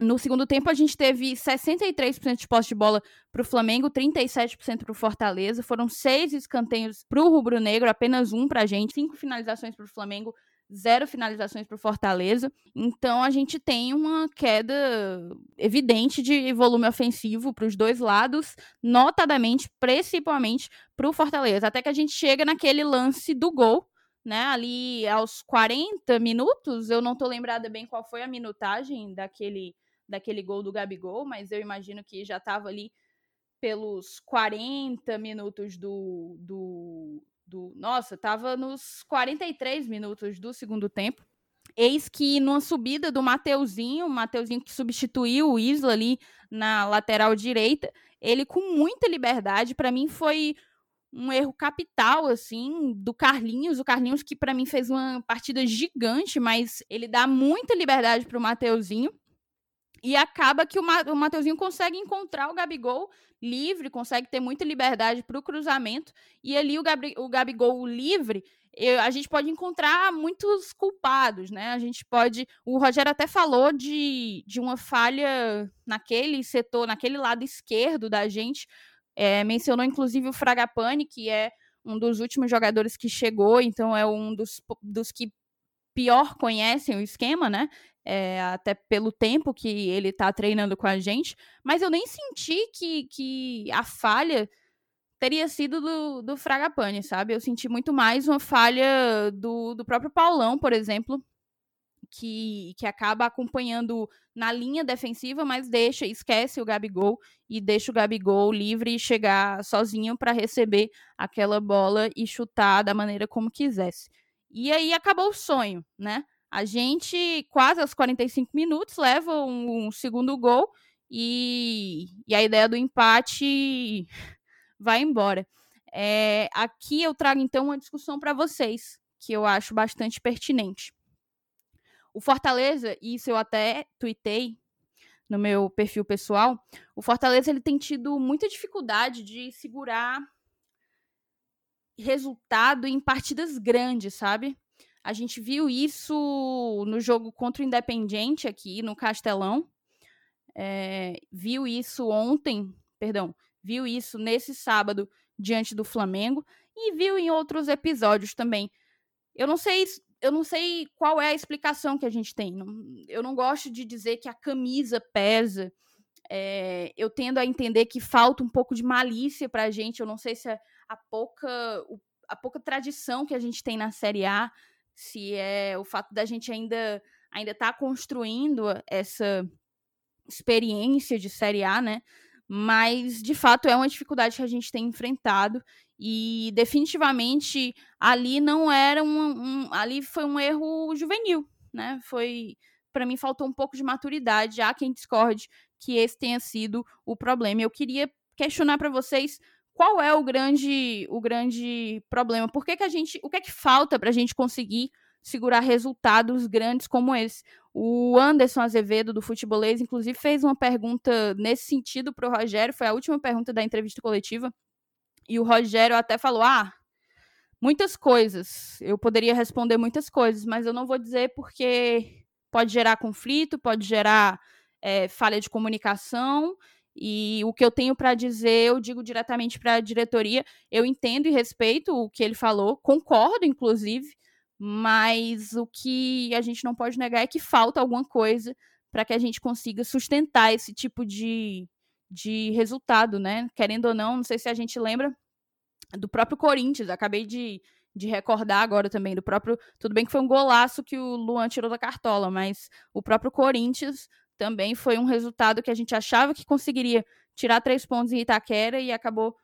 No segundo tempo, a gente teve 63% de posse de bola para o Flamengo, 37% para o Fortaleza. Foram seis escanteios para o Rubro Negro, apenas um para a gente. Cinco finalizações para o Flamengo, zero finalizações para o Fortaleza. Então a gente tem uma queda evidente de volume ofensivo para os dois lados, notadamente, principalmente para o Fortaleza. Até que a gente chega naquele lance do gol. Né, ali aos 40 minutos, eu não estou lembrada bem qual foi a minutagem daquele, daquele gol do Gabigol, mas eu imagino que já estava ali pelos 40 minutos do, do, do. Nossa, tava nos 43 minutos do segundo tempo. Eis que numa subida do Mateuzinho, Mateuzinho que substituiu o Isla ali na lateral direita, ele com muita liberdade, para mim foi um erro capital assim do Carlinhos, o Carlinhos que para mim fez uma partida gigante, mas ele dá muita liberdade para o Mateuzinho. E acaba que o, Ma o Mateuzinho consegue encontrar o Gabigol livre, consegue ter muita liberdade para o cruzamento. E ali o, Gabri o Gabigol livre, eu, a gente pode encontrar muitos culpados, né? A gente pode. O Rogério até falou de, de uma falha naquele setor, naquele lado esquerdo da gente. É, mencionou inclusive o Fragapane, que é um dos últimos jogadores que chegou, então é um dos, dos que pior conhecem o esquema, né? É, até pelo tempo que ele tá treinando com a gente, mas eu nem senti que, que a falha teria sido do, do Fragapane, sabe? Eu senti muito mais uma falha do, do próprio Paulão, por exemplo, que, que acaba acompanhando na linha defensiva, mas deixa, esquece o Gabigol e deixa o Gabigol livre e chegar sozinho para receber aquela bola e chutar da maneira como quisesse. E aí acabou o sonho, né? A gente, quase aos 45 minutos, leva um, um segundo gol e, e, a ideia do empate vai embora. É, aqui eu trago então uma discussão para vocês, que eu acho bastante pertinente. O Fortaleza, e isso eu até tuitei no meu perfil pessoal, o Fortaleza ele tem tido muita dificuldade de segurar resultado em partidas grandes, sabe? A gente viu isso no jogo contra o Independiente aqui no Castelão. É, viu isso ontem, perdão, viu isso nesse sábado diante do Flamengo e viu em outros episódios também. Eu não sei, eu não sei qual é a explicação que a gente tem. Eu não gosto de dizer que a camisa pesa. É, eu tendo a entender que falta um pouco de malícia para a gente. Eu não sei se é a pouca, a pouca tradição que a gente tem na Série A se é o fato da gente ainda ainda estar tá construindo essa experiência de Série A, né? Mas de fato é uma dificuldade que a gente tem enfrentado e definitivamente ali não era um, um ali foi um erro juvenil, né? Foi para mim faltou um pouco de maturidade, há quem discorde que esse tenha sido o problema. Eu queria questionar para vocês qual é o grande, o grande problema? Por que, que a gente. O que é que falta para a gente conseguir segurar resultados grandes como esse? O Anderson Azevedo, do Futebolês, inclusive, fez uma pergunta nesse sentido para o Rogério, foi a última pergunta da entrevista coletiva. E o Rogério até falou: ah, muitas coisas. Eu poderia responder muitas coisas, mas eu não vou dizer porque pode gerar conflito, pode gerar é, falha de comunicação e o que eu tenho para dizer, eu digo diretamente para a diretoria. Eu entendo e respeito o que ele falou, concordo, inclusive, mas o que a gente não pode negar é que falta alguma coisa para que a gente consiga sustentar esse tipo de, de resultado, né? Querendo ou não, não sei se a gente lembra do próprio Corinthians, acabei de, de recordar agora também do próprio. Tudo bem que foi um golaço que o Luan tirou da cartola, mas o próprio Corinthians também foi um resultado que a gente achava que conseguiria tirar três pontos em Itaquera e acabou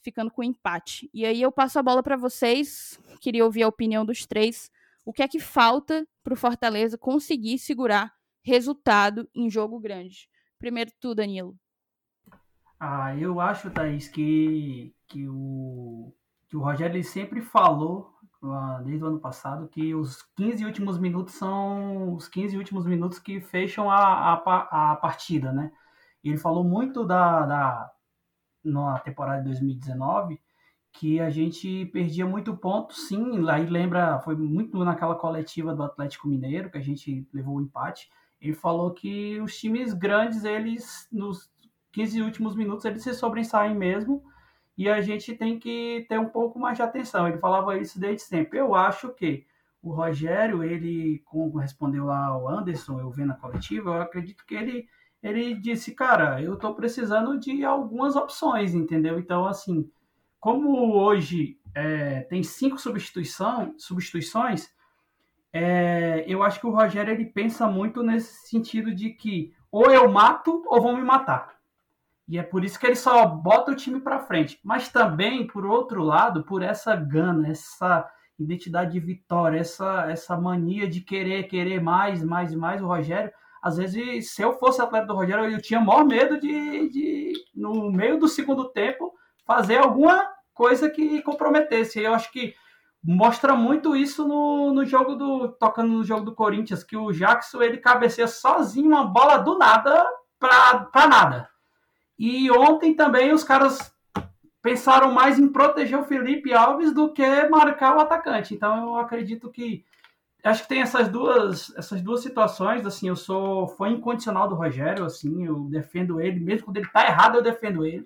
ficando com empate. E aí eu passo a bola para vocês, queria ouvir a opinião dos três. O que é que falta para o Fortaleza conseguir segurar resultado em jogo grande? Primeiro tu, Danilo. Ah, eu acho, Thaís, que, que, o, que o Rogério sempre falou, desde o ano passado, que os 15 últimos minutos são os 15 últimos minutos que fecham a, a, a partida, né? Ele falou muito da, da, na temporada de 2019 que a gente perdia muito ponto, sim. Aí lembra, foi muito naquela coletiva do Atlético Mineiro que a gente levou o empate. Ele falou que os times grandes, eles nos 15 últimos minutos, eles se sobressaem mesmo e a gente tem que ter um pouco mais de atenção. Ele falava isso desde sempre. Eu acho que o Rogério, ele, como respondeu lá ao Anderson, eu vendo a coletiva, eu acredito que ele ele disse, cara, eu estou precisando de algumas opções, entendeu? Então, assim, como hoje é, tem cinco substituição, substituições, é, eu acho que o Rogério ele pensa muito nesse sentido de que ou eu mato ou vão me matar. E é por isso que ele só bota o time para frente. Mas também, por outro lado, por essa gana, essa identidade de vitória, essa, essa mania de querer, querer mais, mais e mais, o Rogério às vezes, se eu fosse atleta do Rogério, eu tinha maior medo de, de, no meio do segundo tempo, fazer alguma coisa que comprometesse. Eu acho que mostra muito isso no, no jogo do. tocando no jogo do Corinthians, que o Jackson ele cabeceia sozinho uma bola do nada para nada. E ontem também os caras pensaram mais em proteger o Felipe Alves do que marcar o atacante. Então eu acredito que acho que tem essas duas, essas duas situações, assim, eu sou fã incondicional do Rogério, assim, eu defendo ele, mesmo quando ele tá errado, eu defendo ele,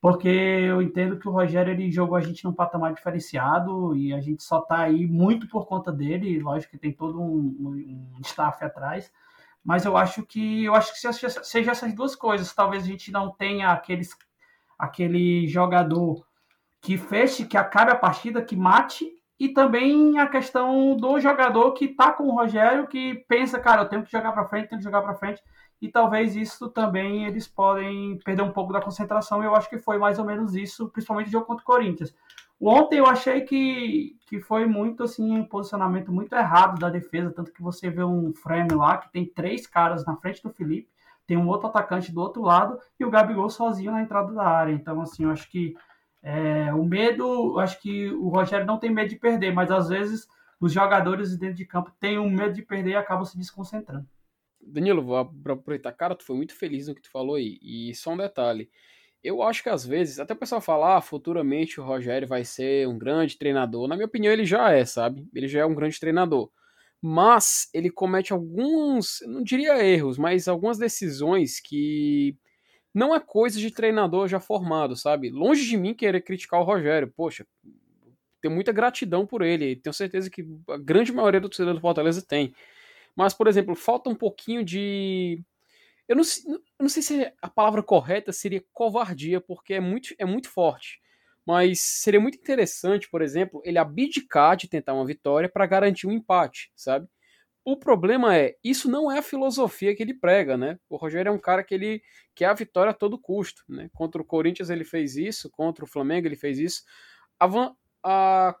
porque eu entendo que o Rogério, ele jogou a gente num patamar diferenciado e a gente só tá aí muito por conta dele, lógico que tem todo um, um staff atrás, mas eu acho que, eu acho que seja, essas duas coisas, talvez a gente não tenha aqueles, aquele jogador que feche, que acabe a partida, que mate, e também a questão do jogador que tá com o Rogério, que pensa, cara, eu tenho que jogar para frente, tenho que jogar para frente, e talvez isso também eles podem perder um pouco da concentração, e eu acho que foi mais ou menos isso, principalmente no jogo contra o Corinthians. Ontem eu achei que, que foi muito assim, um posicionamento muito errado da defesa, tanto que você vê um frame lá que tem três caras na frente do Felipe, tem um outro atacante do outro lado e o Gabigol sozinho na entrada da área. Então, assim, eu acho que é, o medo, acho que o Rogério não tem medo de perder, mas às vezes os jogadores dentro de campo têm um medo de perder e acabam se desconcentrando. Danilo, vou aproveitar. Cara, tu foi muito feliz no que tu falou aí. E só um detalhe. Eu acho que às vezes, até o pessoal falar, ah, futuramente o Rogério vai ser um grande treinador. Na minha opinião, ele já é, sabe? Ele já é um grande treinador. Mas ele comete alguns, não diria erros, mas algumas decisões que não é coisa de treinador já formado, sabe? Longe de mim querer criticar o Rogério. Poxa, tenho muita gratidão por ele. Tenho certeza que a grande maioria do torcedor do Fortaleza tem. Mas, por exemplo, falta um pouquinho de. Eu não, eu não sei se a palavra correta seria covardia, porque é muito, é muito forte. Mas seria muito interessante, por exemplo, ele abdicar de tentar uma vitória para garantir um empate, sabe? O problema é, isso não é a filosofia que ele prega, né? O Rogério é um cara que ele quer a vitória a todo custo, né? Contra o Corinthians ele fez isso, contra o Flamengo ele fez isso. A, a...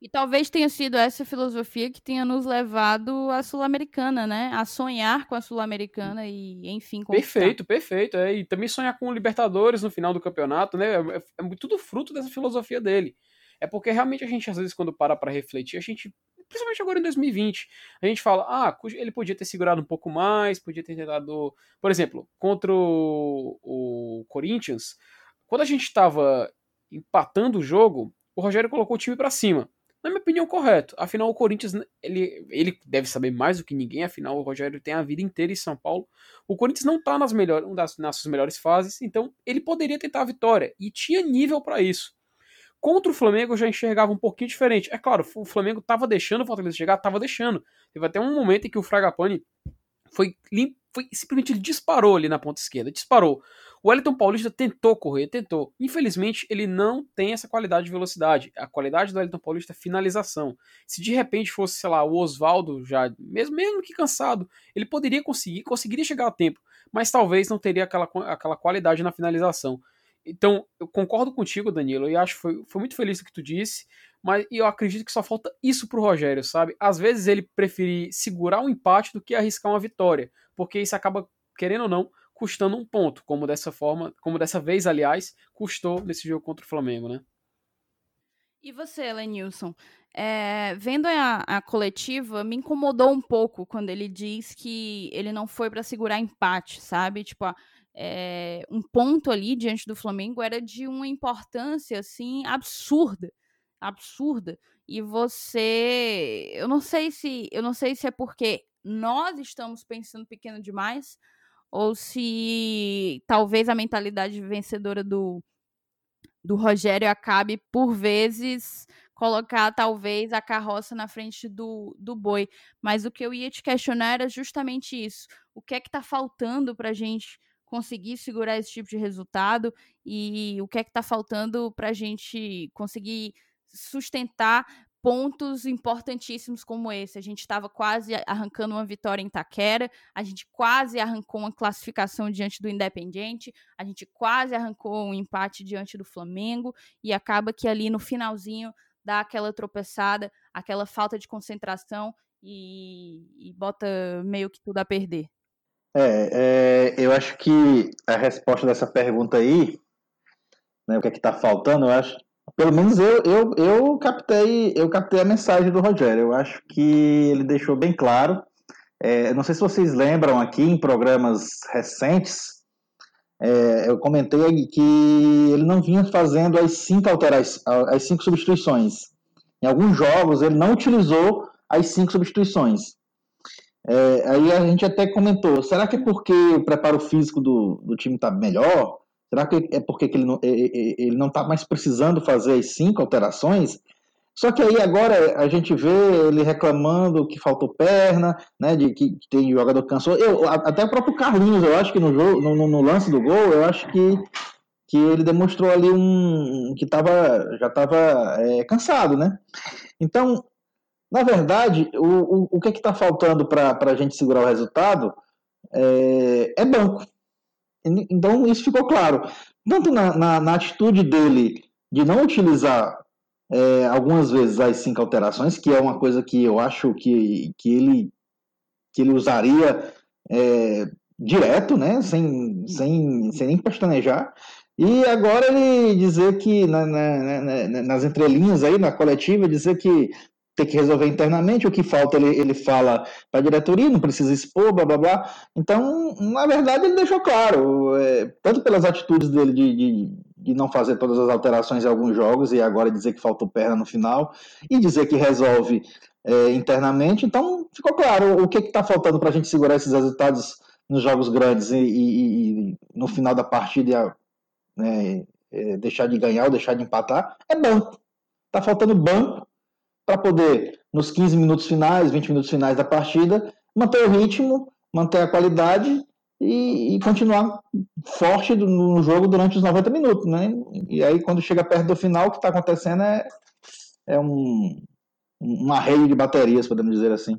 E talvez tenha sido essa filosofia que tenha nos levado à Sul-Americana, né? A sonhar com a Sul-Americana e, enfim, conquistar. Perfeito, perfeito. É, e também sonhar com o Libertadores no final do campeonato, né? É, é, é tudo fruto dessa filosofia dele. É porque realmente a gente, às vezes, quando para para refletir, a gente principalmente agora em 2020. A gente fala, ah, ele podia ter segurado um pouco mais, podia ter tentado. Por exemplo, contra o, o Corinthians, quando a gente estava empatando o jogo, o Rogério colocou o time para cima. Na minha opinião, correto. Afinal, o Corinthians, ele, ele deve saber mais do que ninguém, afinal, o Rogério tem a vida inteira em São Paulo. O Corinthians não está nas, melhores, nas, nas suas melhores fases, então ele poderia tentar a vitória, e tinha nível para isso. Contra o Flamengo eu já enxergava um pouquinho diferente. É claro, o Flamengo tava deixando o Fortaleza chegar, tava deixando. Teve até um momento em que o Fragapane foi foi simplesmente ele disparou ali na ponta esquerda, disparou. O Wellington Paulista tentou correr, tentou. Infelizmente, ele não tem essa qualidade de velocidade. A qualidade do Wellington Paulista é finalização. Se de repente fosse, sei lá, o Oswaldo já, mesmo, mesmo que cansado, ele poderia conseguir, conseguiria chegar a tempo, mas talvez não teria aquela, aquela qualidade na finalização. Então, eu concordo contigo, Danilo, e acho que foi, foi muito feliz o que tu disse, mas eu acredito que só falta isso pro Rogério, sabe? Às vezes ele preferir segurar um empate do que arriscar uma vitória, porque isso acaba, querendo ou não, custando um ponto, como dessa forma, como dessa vez, aliás, custou nesse jogo contra o Flamengo, né? E você, Lenilson? É, vendo a, a, coletiva, me incomodou um pouco quando ele diz que ele não foi para segurar empate, sabe? Tipo, é, um ponto ali diante do Flamengo era de uma importância assim absurda absurda. E você, eu não sei se, eu não sei se é porque nós estamos pensando pequeno demais ou se talvez a mentalidade vencedora do do Rogério acabe por vezes colocar talvez a carroça na frente do, do boi. Mas o que eu ia te questionar era justamente isso. O que é que está faltando para a gente conseguir segurar esse tipo de resultado e o que é que está faltando para a gente conseguir sustentar pontos importantíssimos como esse. A gente estava quase arrancando uma vitória em Taquera, a gente quase arrancou uma classificação diante do Independiente, a gente quase arrancou um empate diante do Flamengo e acaba que ali no finalzinho dá aquela tropeçada, aquela falta de concentração e, e bota meio que tudo a perder. É, é, eu acho que a resposta dessa pergunta aí, né, o que é que está faltando, eu acho pelo menos eu, eu, eu captei eu captei a mensagem do Rogério. Eu acho que ele deixou bem claro. É, não sei se vocês lembram aqui em programas recentes, é, eu comentei que ele não vinha fazendo as cinco alterações, as cinco substituições. Em alguns jogos ele não utilizou as cinco substituições. É, aí a gente até comentou, será que é porque o preparo físico do, do time está melhor? Será que é porque ele não ele não está mais precisando fazer as cinco alterações? Só que aí agora a gente vê ele reclamando que faltou perna, né? De que, tem jogador cansou. Eu, até o próprio Carlinhos, eu acho que no, jogo, no, no lance do gol, eu acho que, que ele demonstrou ali um que tava, já estava é, cansado, né? Então, na verdade, o, o, o que está faltando para a gente segurar o resultado é, é banco. Então isso ficou claro. Tanto na, na, na atitude dele de não utilizar é, algumas vezes as cinco alterações, que é uma coisa que eu acho que, que, ele, que ele usaria é, direto, né? sem, sem, sem nem pestanejar. E agora ele dizer que na, na, na, nas entrelinhas aí, na coletiva, dizer que ter que resolver internamente, o que falta ele, ele fala para a diretoria, não precisa expor, blá blá blá. Então, na verdade, ele deixou claro, é, tanto pelas atitudes dele de, de, de, não fazer todas as alterações em alguns jogos e agora dizer que faltou perna no final, e dizer que resolve é, internamente. Então, ficou claro o que está faltando para a gente segurar esses resultados nos jogos grandes e, e, e no final da partida né, é, deixar de ganhar ou deixar de empatar, é banco. Está faltando banco para poder, nos 15 minutos finais, 20 minutos finais da partida, manter o ritmo, manter a qualidade e, e continuar forte no jogo durante os 90 minutos, né? E aí, quando chega perto do final, o que está acontecendo é, é um, um arreio de baterias, podemos dizer assim.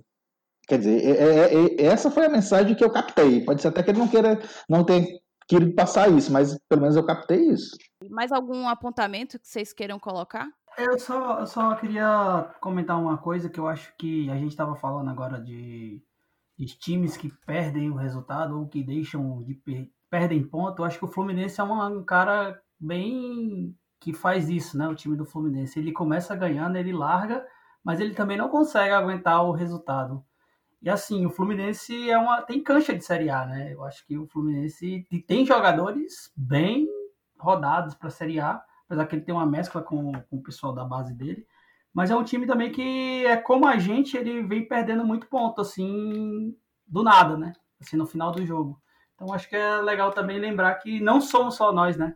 Quer dizer, é, é, é, essa foi a mensagem que eu captei. Pode ser até que ele não queira, não tenha querido passar isso, mas pelo menos eu captei isso. Mais algum apontamento que vocês queiram colocar? Eu só, eu só queria comentar uma coisa que eu acho que a gente estava falando agora de, de, times que perdem o resultado ou que deixam de per, perdem ponto. Eu acho que o Fluminense é um cara bem que faz isso, né? O time do Fluminense. Ele começa ganhando, ele larga, mas ele também não consegue aguentar o resultado. E assim, o Fluminense é uma tem cancha de Série A, né? Eu acho que o Fluminense tem jogadores bem rodados para Série A apesar que ele tem uma mescla com, com o pessoal da base dele. Mas é um time também que é como a gente, ele vem perdendo muito ponto, assim, do nada, né? Assim, no final do jogo. Então acho que é legal também lembrar que não somos só nós, né?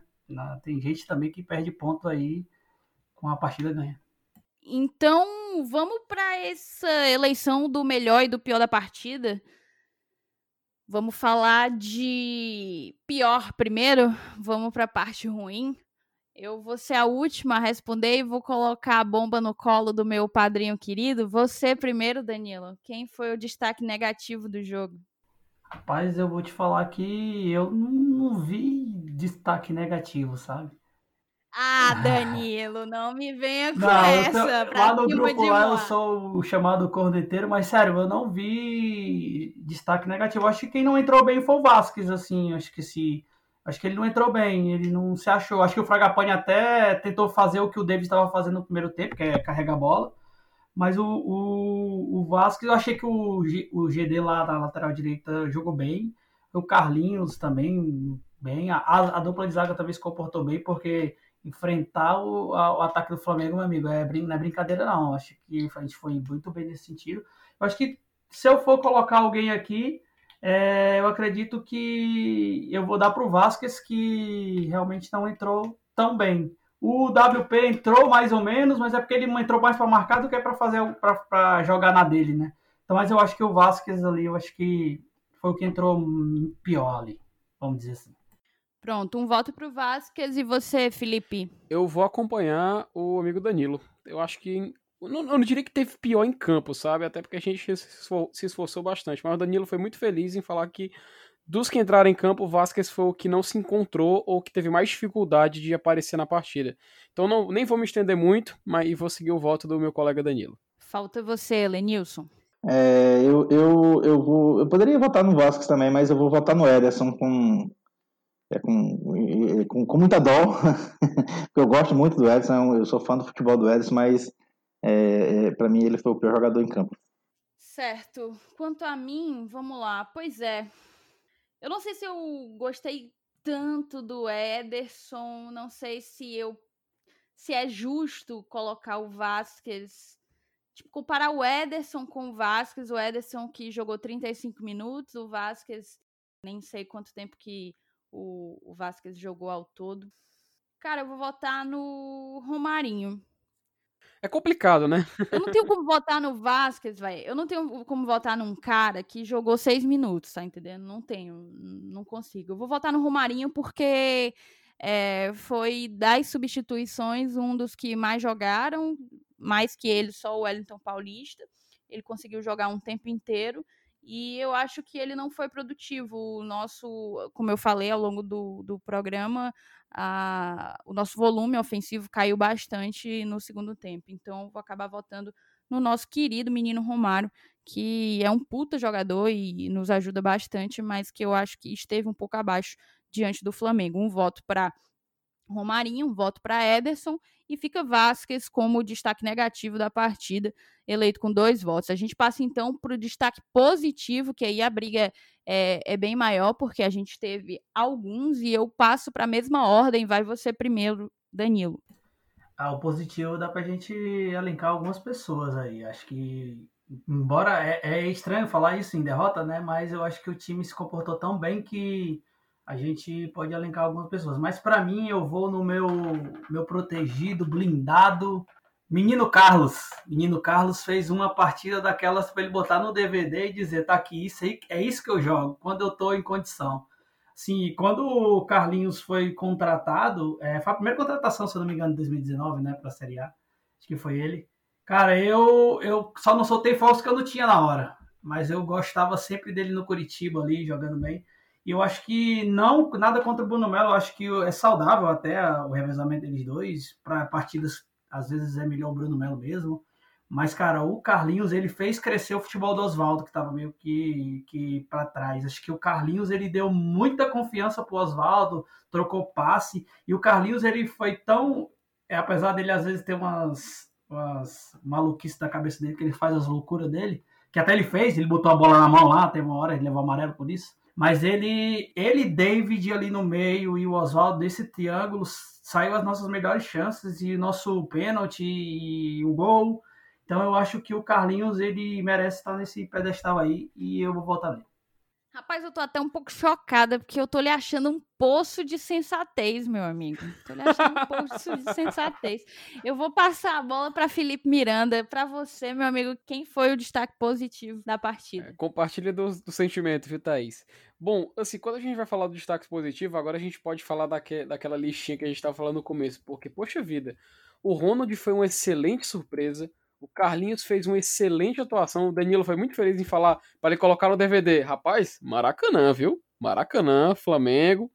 Tem gente também que perde ponto aí com a partida ganha. Então, vamos para essa eleição do melhor e do pior da partida. Vamos falar de pior primeiro. Vamos para a parte ruim. Eu vou ser a última a responder e vou colocar a bomba no colo do meu padrinho querido. Você primeiro, Danilo. Quem foi o destaque negativo do jogo? Rapaz, eu vou te falar que eu não vi destaque negativo, sabe? Ah, Danilo, não me venha com não, essa. Tô, lá no grupo lá eu sou o chamado corneteiro, mas sério, eu não vi destaque negativo. Acho que quem não entrou bem foi o Vasquez, assim. Acho que se. Acho que ele não entrou bem, ele não se achou. Acho que o Fragapane até tentou fazer o que o David estava fazendo no primeiro tempo, que é carregar a bola. Mas o, o, o Vasquez, eu achei que o, o GD lá da lateral direita jogou bem. O Carlinhos também bem. A, a dupla de zaga também se comportou bem, porque enfrentar o, a, o ataque do Flamengo, meu amigo, é, não é brincadeira não. Acho que a gente foi muito bem nesse sentido. Eu acho que se eu for colocar alguém aqui, é, eu acredito que eu vou dar para o Vasquez, que realmente não entrou tão bem. O WP entrou mais ou menos, mas é porque ele entrou mais para marcar do que para fazer para jogar na dele, né? Então, mas eu acho que o Vasquez ali, eu acho que foi o que entrou pior ali, vamos dizer assim. Pronto, um voto pro Vasquez e você, Felipe? Eu vou acompanhar o amigo Danilo. Eu acho que. Eu não, eu não diria que teve pior em campo, sabe? Até porque a gente se esforçou bastante. Mas o Danilo foi muito feliz em falar que dos que entraram em campo, o Vasquez foi o que não se encontrou ou que teve mais dificuldade de aparecer na partida. Então não, nem vou me estender muito, mas vou seguir o voto do meu colega Danilo. Falta você, Lenilson. É, eu, eu, eu, vou, eu poderia votar no Vasquez também, mas eu vou votar no Ederson com, é com, com, com, muita dó, porque eu gosto muito do Edson, eu sou fã do futebol do Edson, mas é, é, para mim ele foi o pior jogador em campo. Certo. Quanto a mim, vamos lá. Pois é. Eu não sei se eu gostei tanto do Ederson, não sei se eu se é justo colocar o Vasquez, tipo, comparar o Ederson com o Vasquez, o Ederson que jogou 35 minutos, o Vasquez nem sei quanto tempo que o, o Vasquez jogou ao todo. Cara, eu vou votar no Romarinho. É complicado, né? eu não tenho como votar no Vasquez, velho. Eu não tenho como votar num cara que jogou seis minutos, tá entendendo? Não tenho, não consigo. Eu vou votar no Romarinho porque é, foi das substituições um dos que mais jogaram, mais que ele, só o Wellington Paulista. Ele conseguiu jogar um tempo inteiro. E eu acho que ele não foi produtivo. O nosso, como eu falei ao longo do, do programa, a, o nosso volume ofensivo caiu bastante no segundo tempo. Então, vou acabar votando no nosso querido menino Romário, que é um puta jogador e nos ajuda bastante, mas que eu acho que esteve um pouco abaixo diante do Flamengo. Um voto para Romarinho, um voto para Ederson e fica Vasquez como destaque negativo da partida, eleito com dois votos. A gente passa então para o destaque positivo, que aí a briga é, é, bem maior, porque a gente teve alguns e eu passo para a mesma ordem. Vai você primeiro, Danilo. Ah, o positivo dá para a gente elencar algumas pessoas aí. Acho que, embora é, é estranho falar isso em derrota, né? Mas eu acho que o time se comportou tão bem que a gente pode elencar algumas pessoas. Mas para mim, eu vou no meu, meu protegido, blindado, Menino Carlos. Menino Carlos fez uma partida daquelas para ele botar no DVD e dizer: tá aqui, isso aí, é isso que eu jogo, quando eu tô em condição. Sim, quando o Carlinhos foi contratado, é, foi a primeira contratação, se eu não me engano, de 2019, né, para a Série A. Acho que foi ele. Cara, eu, eu só não soltei falso que eu não tinha na hora. Mas eu gostava sempre dele no Curitiba ali, jogando bem. E eu acho que não, nada contra o Bruno Melo, eu acho que é saudável até o revezamento deles dois. Para partidas, às vezes é melhor o Bruno Melo mesmo. Mas, cara, o Carlinhos, ele fez crescer o futebol do Oswaldo, que estava meio que, que para trás. Acho que o Carlinhos, ele deu muita confiança pro Oswaldo, trocou passe. E o Carlinhos, ele foi tão. É, apesar dele, às vezes, ter umas, umas maluquices da cabeça dele, que ele faz as loucuras dele, que até ele fez, ele botou a bola na mão lá, teve uma hora, ele levou amarelo por isso. Mas ele, ele, David ali no meio e o Oswaldo desse triângulo saiu as nossas melhores chances e nosso pênalti e o gol. Então eu acho que o Carlinhos ele merece estar nesse pedestal aí e eu vou votar nele. Rapaz, eu tô até um pouco chocada, porque eu tô lhe achando um poço de sensatez, meu amigo. Tô lhe achando um poço de sensatez. Eu vou passar a bola para Felipe Miranda. Para você, meu amigo, quem foi o destaque positivo da partida? É, compartilha do, do, sentimento, viu, Thaís? Bom, assim, quando a gente vai falar do destaque positivo, agora a gente pode falar daque, daquela listinha que a gente tava falando no começo, porque, poxa vida, o Ronald foi uma excelente surpresa. O Carlinhos fez uma excelente atuação. O Danilo foi muito feliz em falar para ele colocar no DVD. Rapaz, Maracanã, viu? Maracanã, Flamengo.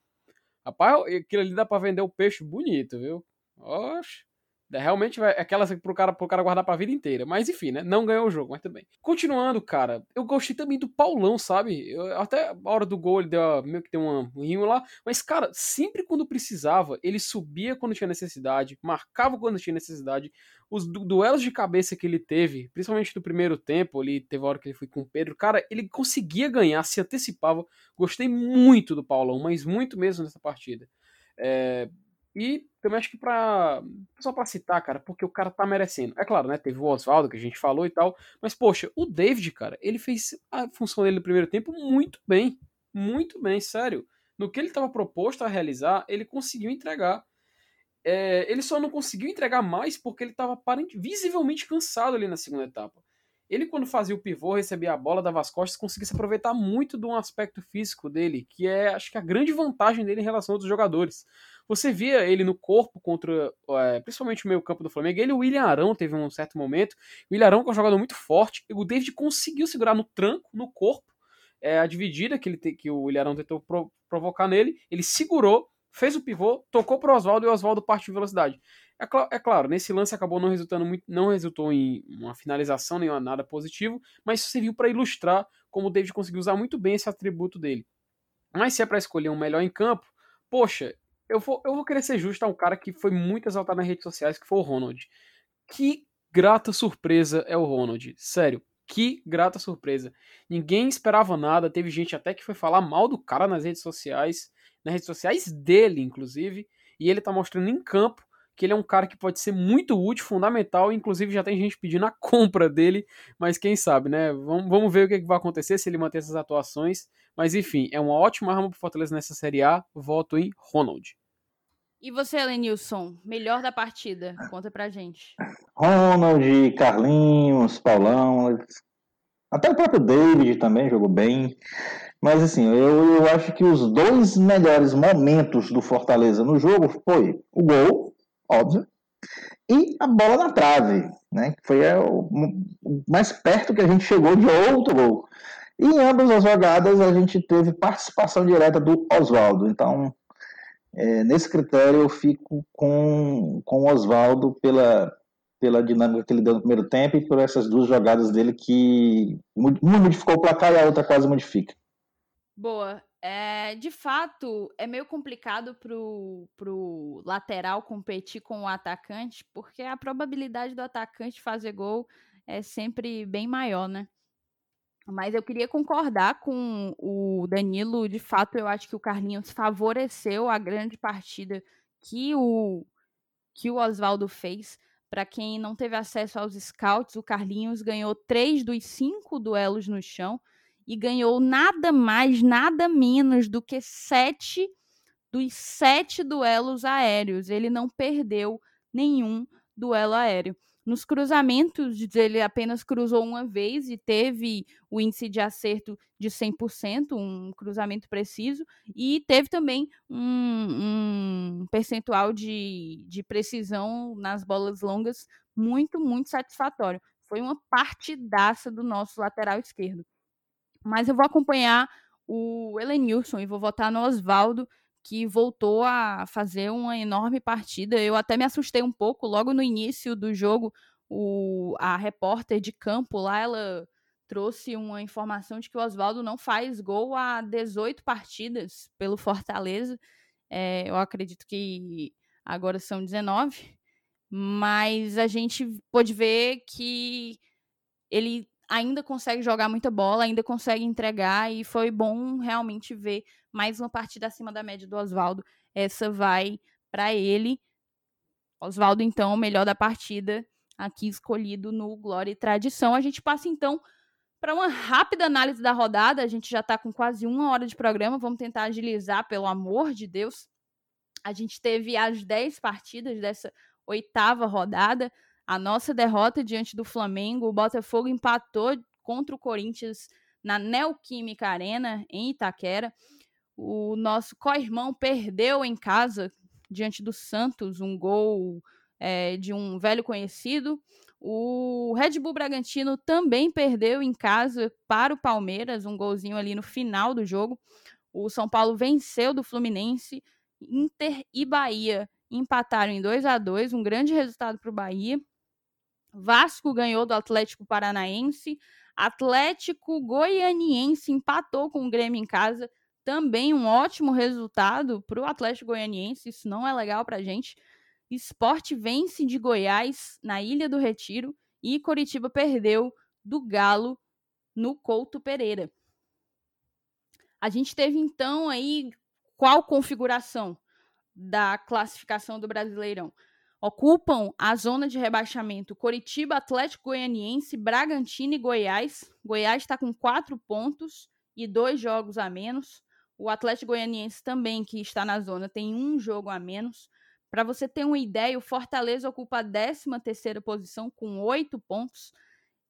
Rapaz, aquilo ali dá para vender o peixe bonito, viu? Oxe. Realmente vai, é aquela pro cara, pro cara guardar pra vida inteira. Mas enfim, né? Não ganhou o jogo, mas também. Continuando, cara, eu gostei também do Paulão, sabe? Eu, até a hora do gol ele deu meio que tem um rimo lá. Mas, cara, sempre quando precisava, ele subia quando tinha necessidade, marcava quando tinha necessidade. Os du duelos de cabeça que ele teve, principalmente no primeiro tempo, ali teve a hora que ele foi com o Pedro, cara, ele conseguia ganhar, se antecipava. Gostei muito do Paulão, mas muito mesmo nessa partida. É, e também acho que pra. Só pra citar, cara, porque o cara tá merecendo. É claro, né? Teve o Oswaldo que a gente falou e tal. Mas, poxa, o David, cara, ele fez a função dele no primeiro tempo muito bem. Muito bem, sério. No que ele estava proposto a realizar, ele conseguiu entregar. É, ele só não conseguiu entregar mais porque ele estava visivelmente cansado ali na segunda etapa. Ele, quando fazia o pivô, recebia a bola, dava as costas, conseguia se aproveitar muito de um aspecto físico dele, que é, acho que, a grande vantagem dele em relação a outros jogadores. Você via ele no corpo contra, é, principalmente o meio campo do Flamengo. Ele e o William Arão teve um certo momento. O William Arão, que é um jogador muito forte, o David conseguiu segurar no tranco, no corpo, é, a dividida que, ele te, que o William Arão tentou pro, provocar nele. Ele segurou, fez o pivô, tocou para o Oswaldo e o Oswaldo partiu de velocidade. É, cl é, claro, nesse lance acabou não resultando muito, não resultou em uma finalização nem nada positivo, mas serviu para ilustrar como o David conseguiu usar muito bem esse atributo dele. Mas se é para escolher um melhor em campo, poxa, eu vou, eu vou querer ser justo a um cara que foi muito exaltado nas redes sociais, que foi o Ronald. Que grata surpresa é o Ronald. Sério, que grata surpresa. Ninguém esperava nada, teve gente até que foi falar mal do cara nas redes sociais, nas redes sociais dele, inclusive, e ele tá mostrando em campo que ele é um cara que pode ser muito útil, fundamental, inclusive já tem gente pedindo a compra dele, mas quem sabe, né? Vamos, vamos ver o que, é que vai acontecer se ele manter essas atuações. Mas enfim, é uma ótima arma pro Fortaleza nessa Série A. Voto em Ronald. E você, Elenilson, melhor da partida? Conta pra gente. Ronald, Carlinhos, Paulão, até o próprio David também jogou bem. Mas assim, eu, eu acho que os dois melhores momentos do Fortaleza no jogo foi o gol, óbvio, e a bola na trave, né? Foi o, o mais perto que a gente chegou de outro gol. E em ambas as jogadas a gente teve participação direta do Oswaldo. Então, é, nesse critério, eu fico com, com o Oswaldo pela, pela dinâmica que ele deu no primeiro tempo e por essas duas jogadas dele que uma modificou o placar e a outra quase modifica. Boa. É, de fato, é meio complicado pro, pro lateral competir com o atacante, porque a probabilidade do atacante fazer gol é sempre bem maior, né? Mas eu queria concordar com o Danilo. De fato, eu acho que o Carlinhos favoreceu a grande partida que o, que o Oswaldo fez. Para quem não teve acesso aos scouts, o Carlinhos ganhou três dos cinco duelos no chão e ganhou nada mais, nada menos do que sete dos sete duelos aéreos. Ele não perdeu nenhum duelo aéreo. Nos cruzamentos, ele apenas cruzou uma vez e teve o índice de acerto de 100%, um cruzamento preciso, e teve também um, um percentual de, de precisão nas bolas longas muito, muito satisfatório. Foi uma partidaça do nosso lateral esquerdo. Mas eu vou acompanhar o Elenilson e vou votar no Oswaldo, que voltou a fazer uma enorme partida. Eu até me assustei um pouco logo no início do jogo. O, a repórter de campo lá, ela trouxe uma informação de que o Oswaldo não faz gol há 18 partidas pelo Fortaleza. É, eu acredito que agora são 19. Mas a gente pode ver que ele ainda consegue jogar muita bola, ainda consegue entregar, e foi bom realmente ver mais uma partida acima da média do Oswaldo. Essa vai para ele. Oswaldo, então, o melhor da partida, aqui escolhido no Glória e Tradição. A gente passa então Para uma rápida análise da rodada, a gente já está com quase uma hora de programa, vamos tentar agilizar, pelo amor de Deus. A gente teve as 10 partidas dessa oitava rodada. A nossa derrota diante do Flamengo, o Botafogo empatou contra o Corinthians na Neoquímica Arena, em Itaquera. O nosso co-irmão perdeu em casa diante do Santos um gol é, de um velho conhecido. O Red Bull Bragantino também perdeu em casa para o Palmeiras, um golzinho ali no final do jogo. O São Paulo venceu do Fluminense, Inter e Bahia empataram em 2 a 2 um grande resultado para o Bahia. Vasco ganhou do Atlético Paranaense. Atlético Goianiense empatou com o Grêmio em casa. Também um ótimo resultado para o Atlético Goianiense. Isso não é legal para a gente. Esporte vence de Goiás na Ilha do Retiro e Coritiba perdeu do Galo no Couto Pereira. A gente teve então aí qual configuração da classificação do Brasileirão? Ocupam a zona de rebaixamento Coritiba, Atlético Goianiense, Bragantino e Goiás. Goiás está com quatro pontos e dois jogos a menos. O Atlético Goianiense também, que está na zona, tem um jogo a menos. Para você ter uma ideia, o Fortaleza ocupa a 13ª posição com oito pontos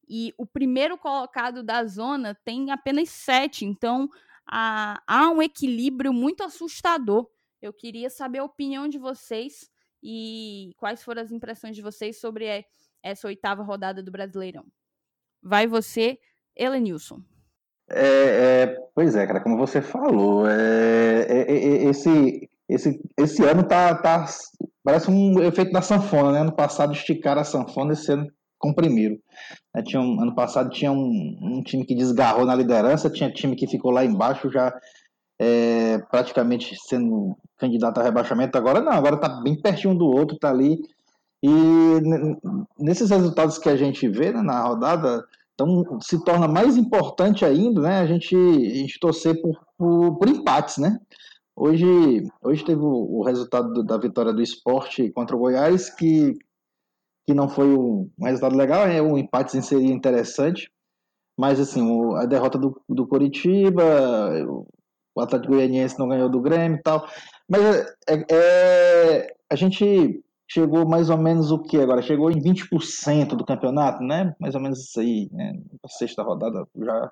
e o primeiro colocado da zona tem apenas sete. Então há, há um equilíbrio muito assustador. Eu queria saber a opinião de vocês e quais foram as impressões de vocês sobre essa oitava rodada do Brasileirão. Vai você, Elenilson. É, é, pois é, cara, como você falou, é, é, é esse, esse, esse ano tá, tá. Parece um efeito da sanfona, né? Ano passado esticaram a sanfona, esse ano comprimiram. É, tinha um, ano passado tinha um, um, time que desgarrou na liderança, tinha time que ficou lá embaixo já é, praticamente sendo candidato a rebaixamento. Agora não, agora tá bem pertinho um do outro, tá ali. E nesses resultados que a gente vê né, na rodada, então se torna mais importante ainda né, a, gente, a gente torcer por, por, por empates, né? Hoje, hoje teve o, o resultado do, da vitória do esporte contra o Goiás, que, que não foi um, um resultado legal, é um empate seria interessante, mas assim, o, a derrota do, do Coritiba, o Atlético Goianiense não ganhou do Grêmio e tal, mas é, é, a gente chegou mais ou menos o que agora? Chegou em 20% do campeonato, né? Mais ou menos isso aí, né? Sexta rodada já.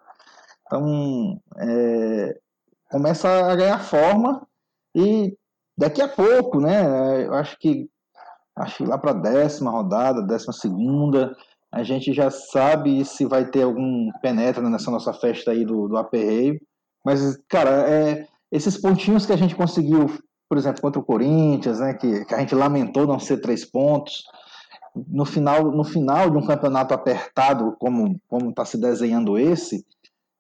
Então, é, começa a ganhar forma e daqui a pouco, né? Eu acho que acho que lá para a décima rodada, décima segunda, a gente já sabe se vai ter algum penetra nessa nossa festa aí do, do aperreio. Mas, cara, é, esses pontinhos que a gente conseguiu, por exemplo, contra o Corinthians, né? Que, que a gente lamentou não ser três pontos. No final, no final de um campeonato apertado como como está se desenhando esse,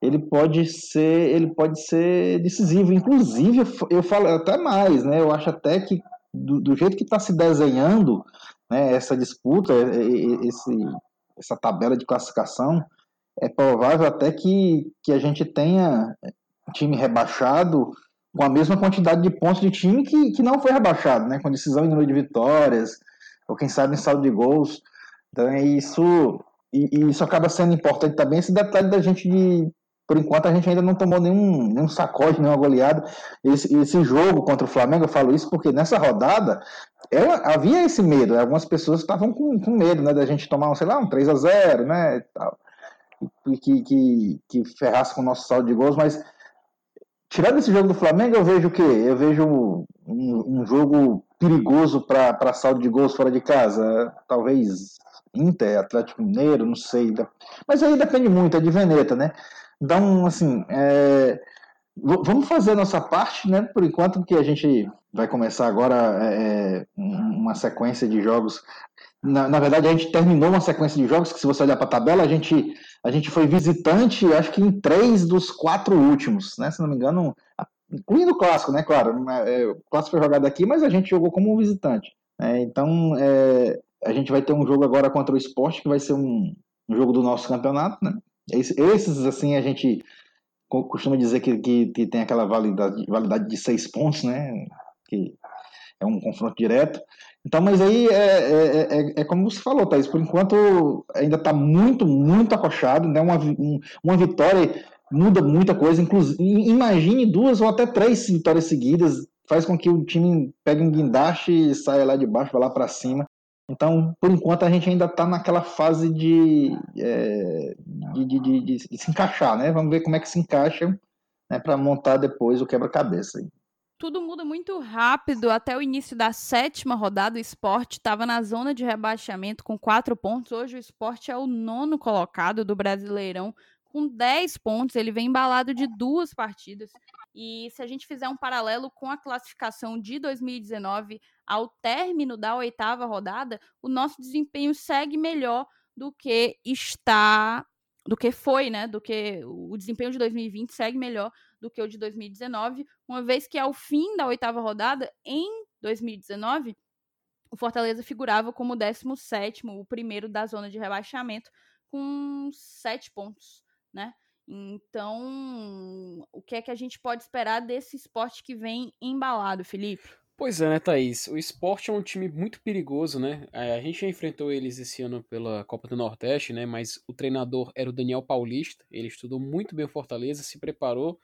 ele pode ser ele pode ser decisivo inclusive eu falo até mais né eu acho até que do, do jeito que está se desenhando né, essa disputa esse essa tabela de classificação é provável até que, que a gente tenha time rebaixado com a mesma quantidade de pontos de time que, que não foi rebaixado, né? Com decisão em número de vitórias, ou quem sabe em saldo de gols. Então é isso. E, e, isso acaba sendo importante também, esse detalhe da gente de, por enquanto a gente ainda não tomou nenhum, nenhum sacode, nenhuma goleada. Esse, esse jogo contra o Flamengo, eu falo isso porque nessa rodada ela, havia esse medo. Algumas pessoas estavam com, com medo né, da gente tomar, um, sei lá, um 3 a 0 né? Tal, e que, que, que ferrasse com o nosso saldo de gols, mas tirando esse jogo do Flamengo, eu vejo o quê? Eu vejo um, um jogo perigoso para saldo de gols fora de casa. Talvez Inter, Atlético Mineiro, não sei. Mas aí depende muito, é de Veneta, né? Então, assim, é, vamos fazer a nossa parte, né? Por enquanto que a gente vai começar agora é, uma sequência de jogos. Na, na, verdade, a gente terminou uma sequência de jogos que, se você olhar para a tabela, a gente, a gente foi visitante, acho que em três dos quatro últimos, né? Se não me engano, incluindo o clássico, né? Claro, é, o clássico foi jogado aqui, mas a gente jogou como visitante. Né? Então, é, a gente vai ter um jogo agora contra o esporte, que vai ser um, um jogo do nosso campeonato, né? Esses, assim, a gente costuma dizer que, que, que, tem aquela validade, validade de seis pontos, né? Que é um confronto direto. Então, mas aí é, é, é, é, como você falou, Thaís, por enquanto ainda está muito, muito acochado, né? Uma, uma vitória muda muita coisa, inclusive, imagine duas ou até três vitórias seguidas, faz com que o time pegue um guindaste e saia lá de baixo, vá lá para cima. Então, por enquanto, a gente ainda está naquela fase de, é, de, de, de, de, se encaixar, né? Vamos ver como é que se encaixa né, para montar depois o quebra-cabeça tudo muda muito rápido. Até o início da sétima rodada, o esporte estava na zona de rebaixamento com quatro pontos. Hoje o esporte é o nono colocado do Brasileirão com 10 pontos. Ele vem embalado de duas partidas. E se a gente fizer um paralelo com a classificação de 2019 ao término da oitava rodada, o nosso desempenho segue melhor do que está do que foi, né? Do que o desempenho de 2020 segue melhor do que o de 2019, uma vez que ao fim da oitava rodada, em 2019, o Fortaleza figurava como o 17, o primeiro da zona de rebaixamento, com sete pontos, né? Então, o que é que a gente pode esperar desse esporte que vem embalado, Felipe? Pois é, né, Thaís? O esporte é um time muito perigoso, né? É, a gente já enfrentou eles esse ano pela Copa do Nordeste, né? Mas o treinador era o Daniel Paulista. Ele estudou muito bem o Fortaleza, se preparou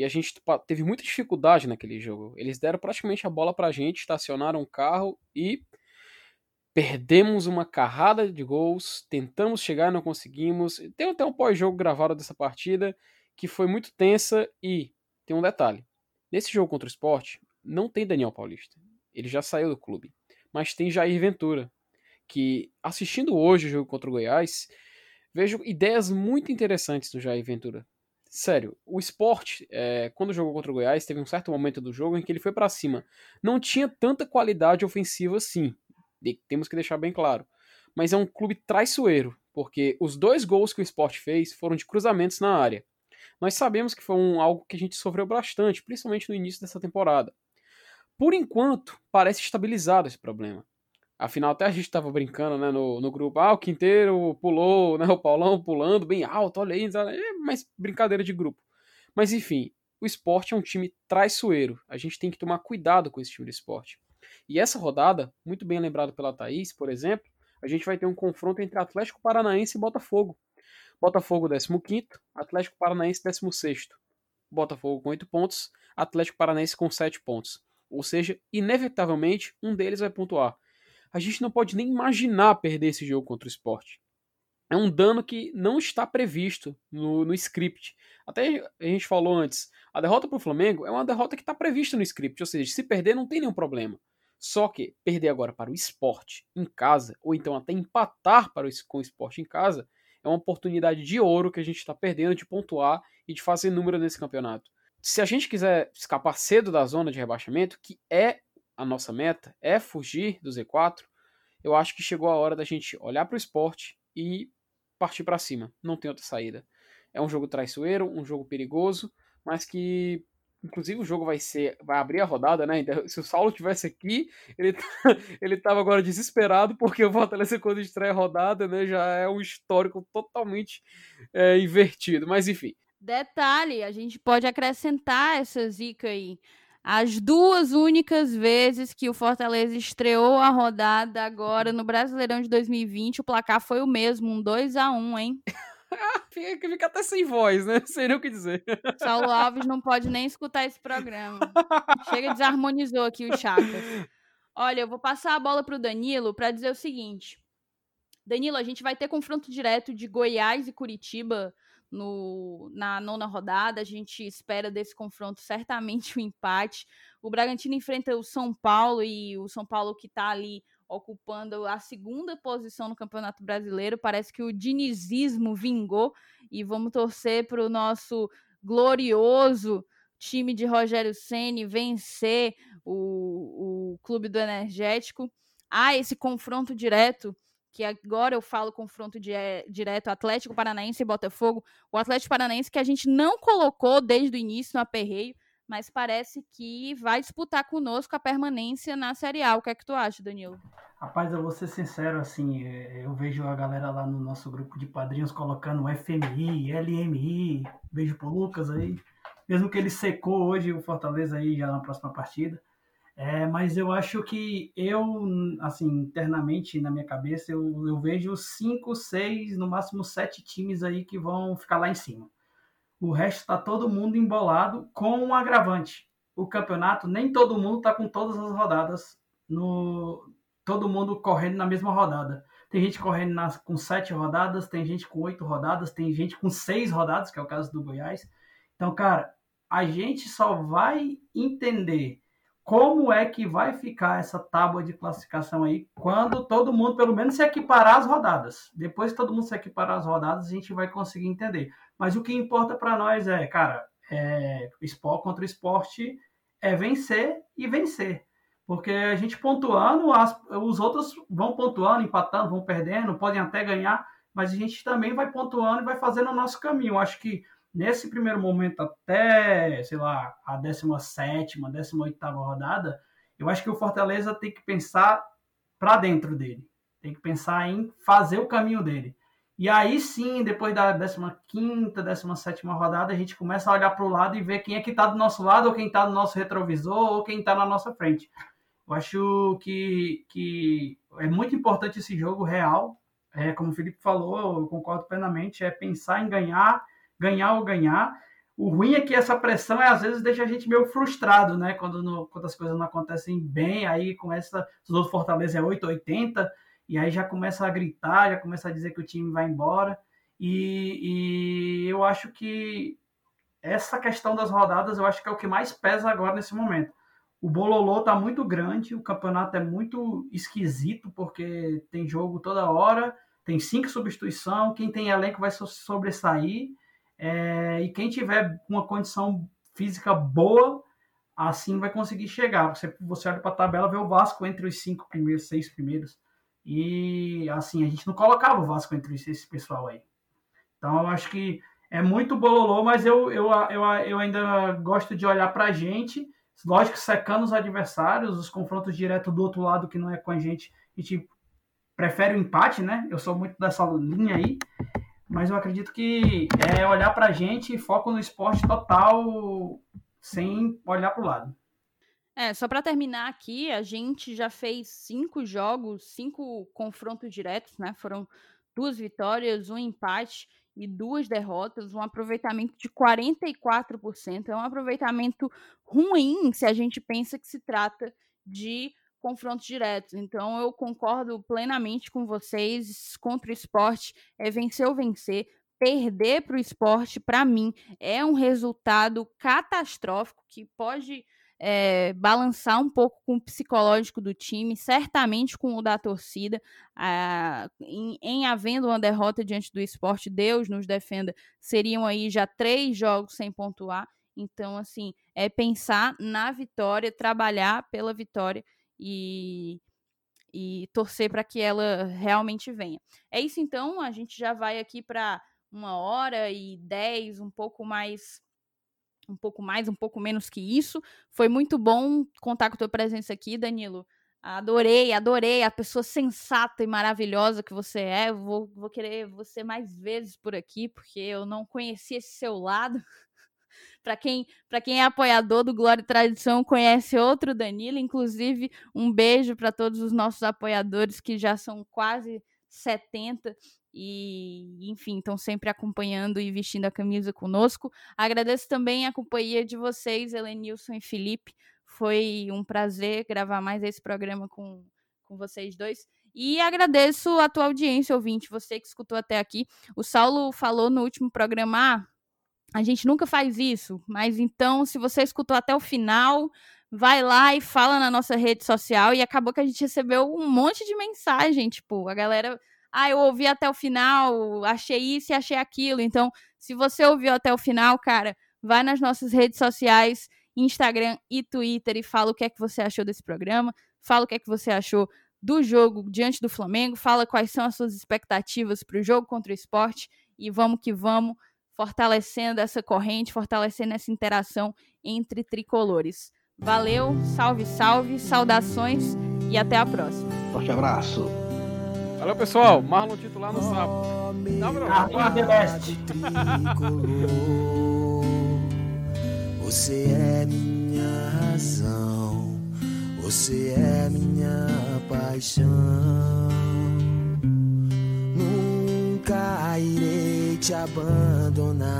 e a gente teve muita dificuldade naquele jogo. Eles deram praticamente a bola pra gente, estacionaram o carro e perdemos uma carrada de gols. Tentamos chegar não conseguimos. Tem até um pós-jogo gravado dessa partida que foi muito tensa e tem um detalhe. Nesse jogo contra o Sport, não tem Daniel Paulista. Ele já saiu do clube. Mas tem Jair Ventura, que assistindo hoje o jogo contra o Goiás, vejo ideias muito interessantes do Jair Ventura. Sério, o esporte, é, quando jogou contra o Goiás, teve um certo momento do jogo em que ele foi para cima. Não tinha tanta qualidade ofensiva assim, temos que deixar bem claro. Mas é um clube traiçoeiro, porque os dois gols que o esporte fez foram de cruzamentos na área. Nós sabemos que foi um, algo que a gente sofreu bastante, principalmente no início dessa temporada. Por enquanto, parece estabilizado esse problema. Afinal, até a gente estava brincando né, no, no grupo. Ah, o Quinteiro pulou, né, o Paulão pulando bem alto, olha aí. É mais brincadeira de grupo. Mas enfim, o esporte é um time traiçoeiro. A gente tem que tomar cuidado com esse time de esporte. E essa rodada, muito bem lembrado pela Thaís, por exemplo, a gente vai ter um confronto entre Atlético Paranaense e Botafogo. Botafogo 15, Atlético Paranaense 16. Botafogo com 8 pontos, Atlético Paranaense com 7 pontos. Ou seja, inevitavelmente um deles vai pontuar a gente não pode nem imaginar perder esse jogo contra o esporte. É um dano que não está previsto no, no script. Até a gente falou antes, a derrota para o Flamengo é uma derrota que está prevista no script, ou seja, se perder não tem nenhum problema. Só que perder agora para o esporte em casa, ou então até empatar para o, com o esporte em casa, é uma oportunidade de ouro que a gente está perdendo de pontuar e de fazer número nesse campeonato. Se a gente quiser escapar cedo da zona de rebaixamento, que é a nossa meta é fugir do Z4, eu acho que chegou a hora da gente olhar para o esporte e partir para cima. Não tem outra saída. É um jogo traiçoeiro, um jogo perigoso, mas que inclusive o jogo vai ser vai abrir a rodada, né? Então, se o Saulo tivesse aqui, ele tá, ele tava agora desesperado porque o Fortaleza quando estreia a rodada, né, já é um histórico totalmente é, invertido. Mas enfim. Detalhe, a gente pode acrescentar essa zica aí. As duas únicas vezes que o Fortaleza estreou a rodada agora no Brasileirão de 2020, o placar foi o mesmo, um 2 a 1 hein? fica, fica até sem voz, né? Sem nem o que dizer. Saulo Alves não pode nem escutar esse programa. Chega, desarmonizou aqui o Chagas. Olha, eu vou passar a bola para o Danilo para dizer o seguinte. Danilo, a gente vai ter confronto direto de Goiás e Curitiba no, na nona rodada. A gente espera desse confronto certamente o um empate. O Bragantino enfrenta o São Paulo e o São Paulo que está ali ocupando a segunda posição no Campeonato Brasileiro. Parece que o dinizismo vingou e vamos torcer para o nosso glorioso time de Rogério Ceni vencer o, o clube do Energético. Há esse confronto direto que agora eu falo confronto é, direto Atlético Paranaense e Botafogo. O Atlético Paranaense que a gente não colocou desde o início no aperreio, mas parece que vai disputar conosco a permanência na Série A. O que é que tu acha, Danilo? Rapaz, eu vou ser sincero, assim, é, eu vejo a galera lá no nosso grupo de padrinhos colocando FMI, LMI, beijo pro Lucas aí, mesmo que ele secou hoje o Fortaleza aí já na próxima partida, É, mas eu acho que eu, assim, internamente na minha cabeça, eu, eu vejo cinco, seis, no máximo sete times aí que vão ficar lá em cima. O resto está todo mundo embolado com um agravante. O campeonato, nem todo mundo está com todas as rodadas no. Todo mundo correndo na mesma rodada. Tem gente correndo nas, com sete rodadas, tem gente com oito rodadas, tem gente com seis rodadas, que é o caso do Goiás. Então, cara, a gente só vai entender como é que vai ficar essa tábua de classificação aí quando todo mundo, pelo menos, se equiparar as rodadas. Depois que todo mundo se equiparar as rodadas, a gente vai conseguir entender. Mas o que importa para nós é, cara, é, esporte contra esporte é vencer e vencer. Porque a gente pontuando, as, os outros vão pontuando, empatando, vão perdendo, podem até ganhar, mas a gente também vai pontuando e vai fazendo o nosso caminho. Acho que nesse primeiro momento, até, sei lá, a 17, 18 rodada, eu acho que o Fortaleza tem que pensar para dentro dele. Tem que pensar em fazer o caminho dele. E aí sim, depois da 15, 17 rodada, a gente começa a olhar para o lado e ver quem é que está do nosso lado, ou quem está no nosso retrovisor, ou quem está na nossa frente. Eu acho que, que é muito importante esse jogo real. É, como o Felipe falou, eu concordo plenamente, é pensar em ganhar ganhar ou ganhar. O ruim é que essa pressão é, às vezes deixa a gente meio frustrado, né? Quando, quando as coisas não acontecem bem, aí começa. O outro Fortaleza é 880, e aí já começa a gritar, já começa a dizer que o time vai embora. E, e eu acho que essa questão das rodadas, eu acho que é o que mais pesa agora nesse momento. O bololô tá muito grande, o campeonato é muito esquisito, porque tem jogo toda hora, tem cinco substituição, quem tem elenco vai sobressair. É, e quem tiver uma condição física boa, assim vai conseguir chegar. Você, você olha para a tabela, vê o Vasco entre os cinco primeiros, seis primeiros. E assim, a gente não colocava o Vasco entre esse pessoal aí. Então eu acho que é muito bololô, mas eu, eu, eu, eu ainda gosto de olhar para a gente. Lógico, secando os adversários, os confrontos direto do outro lado que não é com a gente, a gente prefere o empate, né? Eu sou muito dessa linha aí mas eu acredito que é olhar para a gente e foco no esporte total, sem olhar para o lado. É, só para terminar aqui, a gente já fez cinco jogos, cinco confrontos diretos, né? Foram duas vitórias, um empate e duas derrotas, um aproveitamento de 44%. É um aproveitamento ruim se a gente pensa que se trata de confrontos diretos. Então eu concordo plenamente com vocês. Contra o esporte é vencer ou vencer. Perder para o esporte, para mim, é um resultado catastrófico que pode é, balançar um pouco com o psicológico do time, certamente com o da torcida. Em, em, havendo uma derrota diante do esporte, Deus nos defenda, seriam aí já três jogos sem pontuar. Então, assim, é pensar na vitória, trabalhar pela vitória e, e torcer para que ela realmente venha. É isso então, a gente já vai aqui para uma hora e dez, um pouco mais um pouco mais, um pouco menos que isso. Foi muito bom contar com a tua presença aqui, Danilo. Adorei, adorei a pessoa sensata e maravilhosa que você é. Vou, vou querer você mais vezes por aqui, porque eu não conhecia esse seu lado. Para quem, quem é apoiador do Glória e Tradição, conhece outro Danilo. Inclusive, um beijo para todos os nossos apoiadores, que já são quase 70 e, enfim, estão sempre acompanhando e vestindo a camisa conosco. Agradeço também a companhia de vocês, Helenilson e Felipe. Foi um prazer gravar mais esse programa com, com vocês dois. E agradeço a tua audiência, ouvinte, você que escutou até aqui. O Saulo falou no último programa, ah, a gente nunca faz isso, mas então, se você escutou até o final, vai lá e fala na nossa rede social. E acabou que a gente recebeu um monte de mensagem, tipo, a galera. Ah, eu ouvi até o final, achei isso e achei aquilo. Então, se você ouviu até o final, cara, vai nas nossas redes sociais, Instagram e Twitter e fala o que é que você achou desse programa, fala o que é que você achou do jogo diante do Flamengo, fala quais são as suas expectativas para o jogo contra o esporte e vamos que vamos fortalecendo essa corrente, fortalecendo essa interação entre tricolores. Valeu, salve, salve, saudações e até a próxima. Forte abraço. Valeu, pessoal. Marlon titular no sábado. Você é minha razão, Você é minha paixão. Nunca irei te abandonar.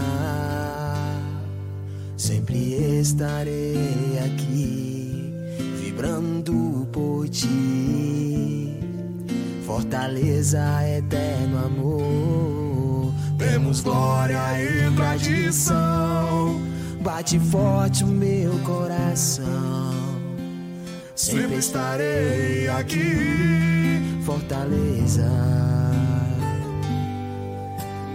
Sempre estarei aqui, vibrando por ti. Fortaleza, eterno amor. Temos glória e tradição. Bate forte o meu coração. Sempre estarei aqui, Fortaleza.